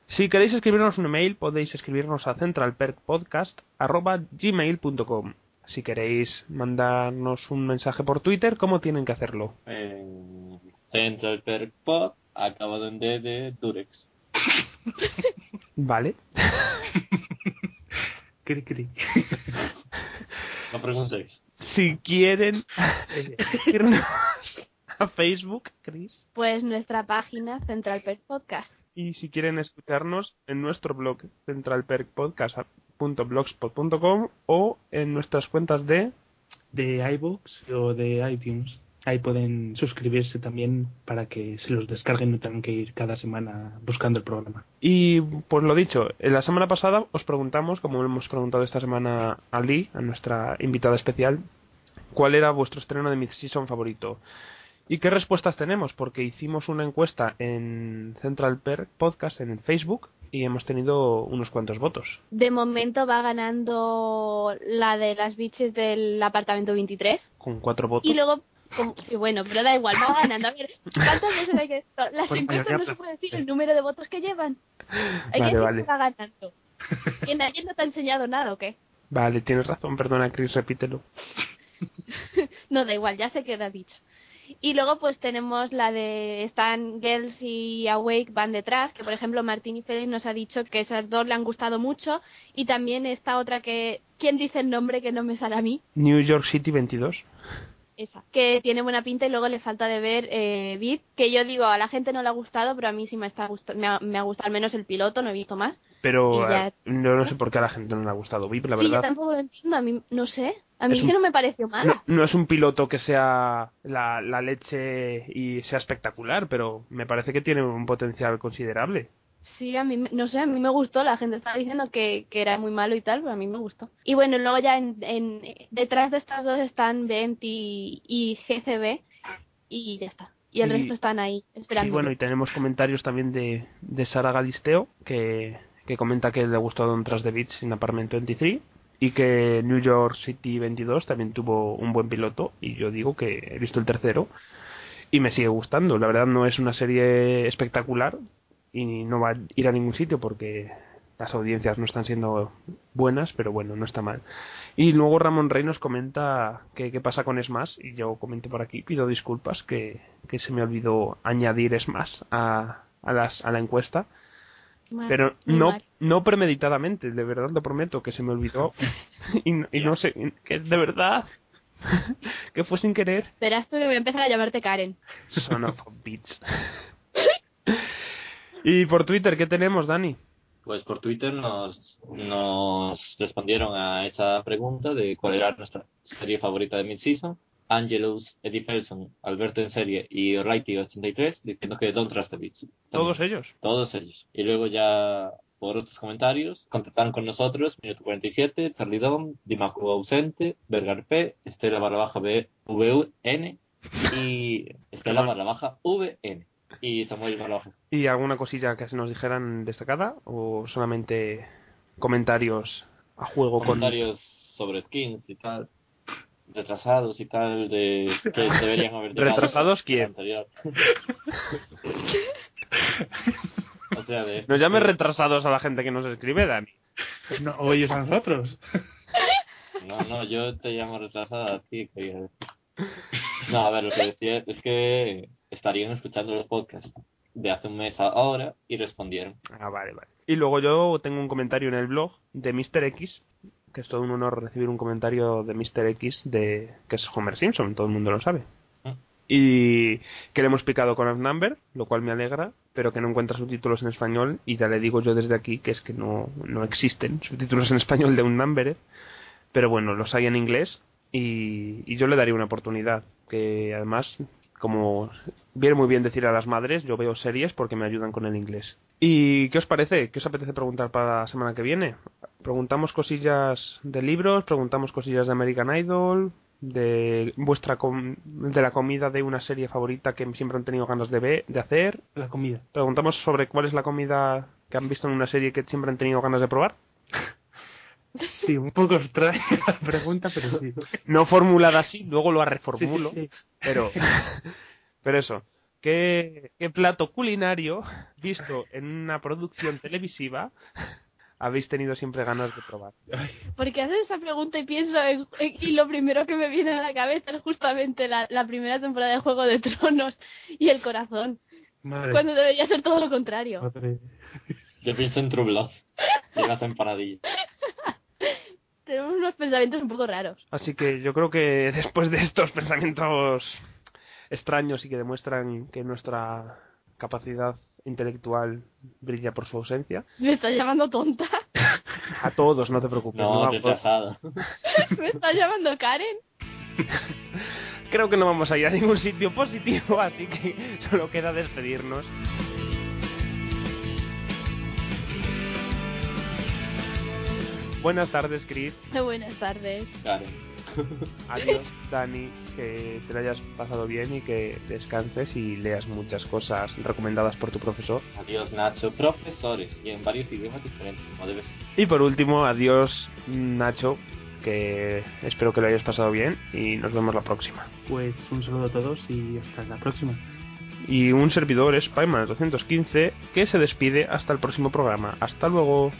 Si queréis escribirnos un email, podéis escribirnos a centralperkpodcast.gmail.com Si queréis mandarnos un mensaje por Twitter, ¿cómo tienen que hacerlo? En Central Perk Pod, acabado en D de Durex. Vale. [laughs] Cri, cri. No preguntéis. Si quieren irnos a Facebook, Chris. Pues nuestra página Central Perk Podcast. Y si quieren escucharnos en nuestro blog centralperkpodcast.blogspot.com o en nuestras cuentas de De iBooks o de iTunes. Ahí pueden suscribirse también para que se los descarguen y no tengan que ir cada semana buscando el programa. Y pues lo dicho, en la semana pasada os preguntamos, como hemos preguntado esta semana a Lee, a nuestra invitada especial, cuál era vuestro estreno de mid-season favorito. ¿Y qué respuestas tenemos? Porque hicimos una encuesta en Central Perk Podcast en Facebook y hemos tenido unos cuantos votos. De momento va ganando la de las biches del apartamento 23. Con cuatro votos. Y luego, como- sí, bueno, pero da igual, va ganando. A ver, ¿cuántas veces hay que.? Las Pues encuestas no se puede decir el número de votos que llevan. Hay Vale, que decir vale. que va ganando. ¿Que nadie no te ha enseñado nada o qué? Vale, tienes razón, perdona Chris, repítelo. [laughs] No, da igual, ya se queda dicho. Y luego pues tenemos la de Stan Girls y Awake van detrás, que por ejemplo Martín y Félix nos ha dicho que esas dos le han gustado mucho. Y también esta otra que... ¿Quién dice el nombre que no me sale a mí? New York City 22. Esa. Que tiene buena pinta y luego le falta de ver eh, VIP, que yo digo, a la gente no le ha gustado, pero a mí sí me, está me, ha, me ha gustado al menos el piloto, no he visto más. Pero ya- eh, no, no sé por qué a la gente no le ha gustado VIP, la sí, yo verdad. tampoco lo entiendo, a mí no sé. A mí Es es un- que no me pareció mala. No, no es un piloto que sea la, la leche y sea espectacular, pero me parece que tiene un potencial considerable. Sí, a mí, me- no sé, a mí me gustó. La gente estaba diciendo que, que era muy malo y tal, pero a mí me gustó. Y bueno, luego ya en, en, detrás de estas dos están Bent y, y GCB y ya está. Y el Y- resto están ahí esperando. Y bueno, y tenemos comentarios también de, de Sara Galisteo, que, que comenta que le gustó Don Tras the Beach in Apartment 23 y que New York City 22 también tuvo un buen piloto y yo digo que he visto el tercero y me sigue gustando. La verdad no es una serie espectacular y no va a ir a ningún sitio porque las audiencias no están siendo buenas, pero bueno, no está mal. Y luego Ramón Rey nos comenta que qué pasa con Smash y yo comento por aquí, pido disculpas que, que se me olvidó añadir Smash a, a, las, a la encuesta. Mal, Pero no, mal. no premeditadamente, de verdad lo prometo, que se me olvidó. [laughs] y, no- y no sé, que de verdad, [laughs] que fue sin querer. Verás tú que voy a empezar a llamarte Karen. Son of a bitch. [laughs] y por Twitter, ¿qué tenemos, Dani? Pues por Twitter nos, nos respondieron a esa pregunta de cuál era nuestra serie favorita de mid-season. Angelus, Eddie Felson, Alberto en serie y O'Reilly83 diciendo que Don't Trust the Beach. Todos ellos. Todos ellos. Y luego ya por otros comentarios contactaron con nosotros Minuto 47, Charlie Dom, Dimacu ausente, Bergar P, Estela barra baja VN y Estela barra baja VN y Samuel barra baja ¿Y alguna cosilla que se nos dijeran destacada? ¿O solamente comentarios a juego con... comentarios sobre skins y tal, retrasados y tal, de que [laughs] deberían haber llegado ¿Retrasados quién? anterior. [laughs] o sea, de No llames retrasados a la gente que nos escribe, Dani. No, o ellos a nosotros. No, no, yo te llamo retrasada a ti. No, a ver, lo que decía es que estarían escuchando los podcasts de hace un mes a ahora y respondieron. Ah, vale, vale. Y luego yo tengo un comentario en el blog de Mr. X, que es todo un honor recibir un comentario de Mr. X, de que es Homer Simpson, todo el mundo lo sabe. ¿Mm? Y que le hemos picado con Outnumber, lo cual me alegra, pero que no encuentra subtítulos en español. Y ya le digo yo desde aquí que es que no, no existen subtítulos en español de Outnumber, pero bueno, los hay en inglés y, y yo le daría una oportunidad. Que además, como viene muy bien decir a las madres, yo veo series porque me ayudan con el inglés. ¿Y qué os parece? ¿Qué os apetece preguntar para la semana que viene? Preguntamos cosillas de libros, preguntamos cosillas de American Idol, de vuestra com- de la comida de una serie favorita que siempre han tenido ganas de ver, de hacer. La comida. Preguntamos sobre cuál es la comida que han visto en una serie que siempre han tenido ganas de probar. Sí, un poco extraña [laughs] la pregunta, pero sí. No formulada así, luego lo reformulo. Sí, sí, sí. Pero, [laughs] pero eso, ¿qué, ¿qué plato culinario visto en una producción televisiva habéis tenido siempre ganas de probar? Porque haces esa pregunta y pienso en, en- y lo primero que me viene a la cabeza es justamente la, la primera temporada de Juego de Tronos y el corazón. Madre. Cuando debería ser todo lo contrario. madre. Yo pienso en True Blood y las empanadillas. [laughs] Tenemos unos pensamientos un poco raros. Así que yo creo que [laughs] después de estos pensamientos extraños y que demuestran que nuestra capacidad intelectual brilla por su ausencia, [laughs] ¿Me estás llamando tonta? [laughs] a todos, no te preocupes. No, no- retrasada. ¿Me estás llamando Karen? creo que no vamos a ir a ningún sitio positivo, así que solo queda despedirnos. Buenas tardes, Chris. [laughs] Buenas tardes. Claro. Adiós, [laughs] Dani, que te lo hayas pasado bien y que descanses y leas muchas cosas recomendadas por tu profesor. Adiós, Nacho. Profesores, y en varios idiomas diferentes, como debe ser. Y por último, adiós, Nacho, que espero que lo hayas pasado bien y nos vemos la próxima. Pues un saludo a todos y hasta la próxima. Y un servidor, Spiderman 215, que se despide hasta el próximo programa. Hasta luego.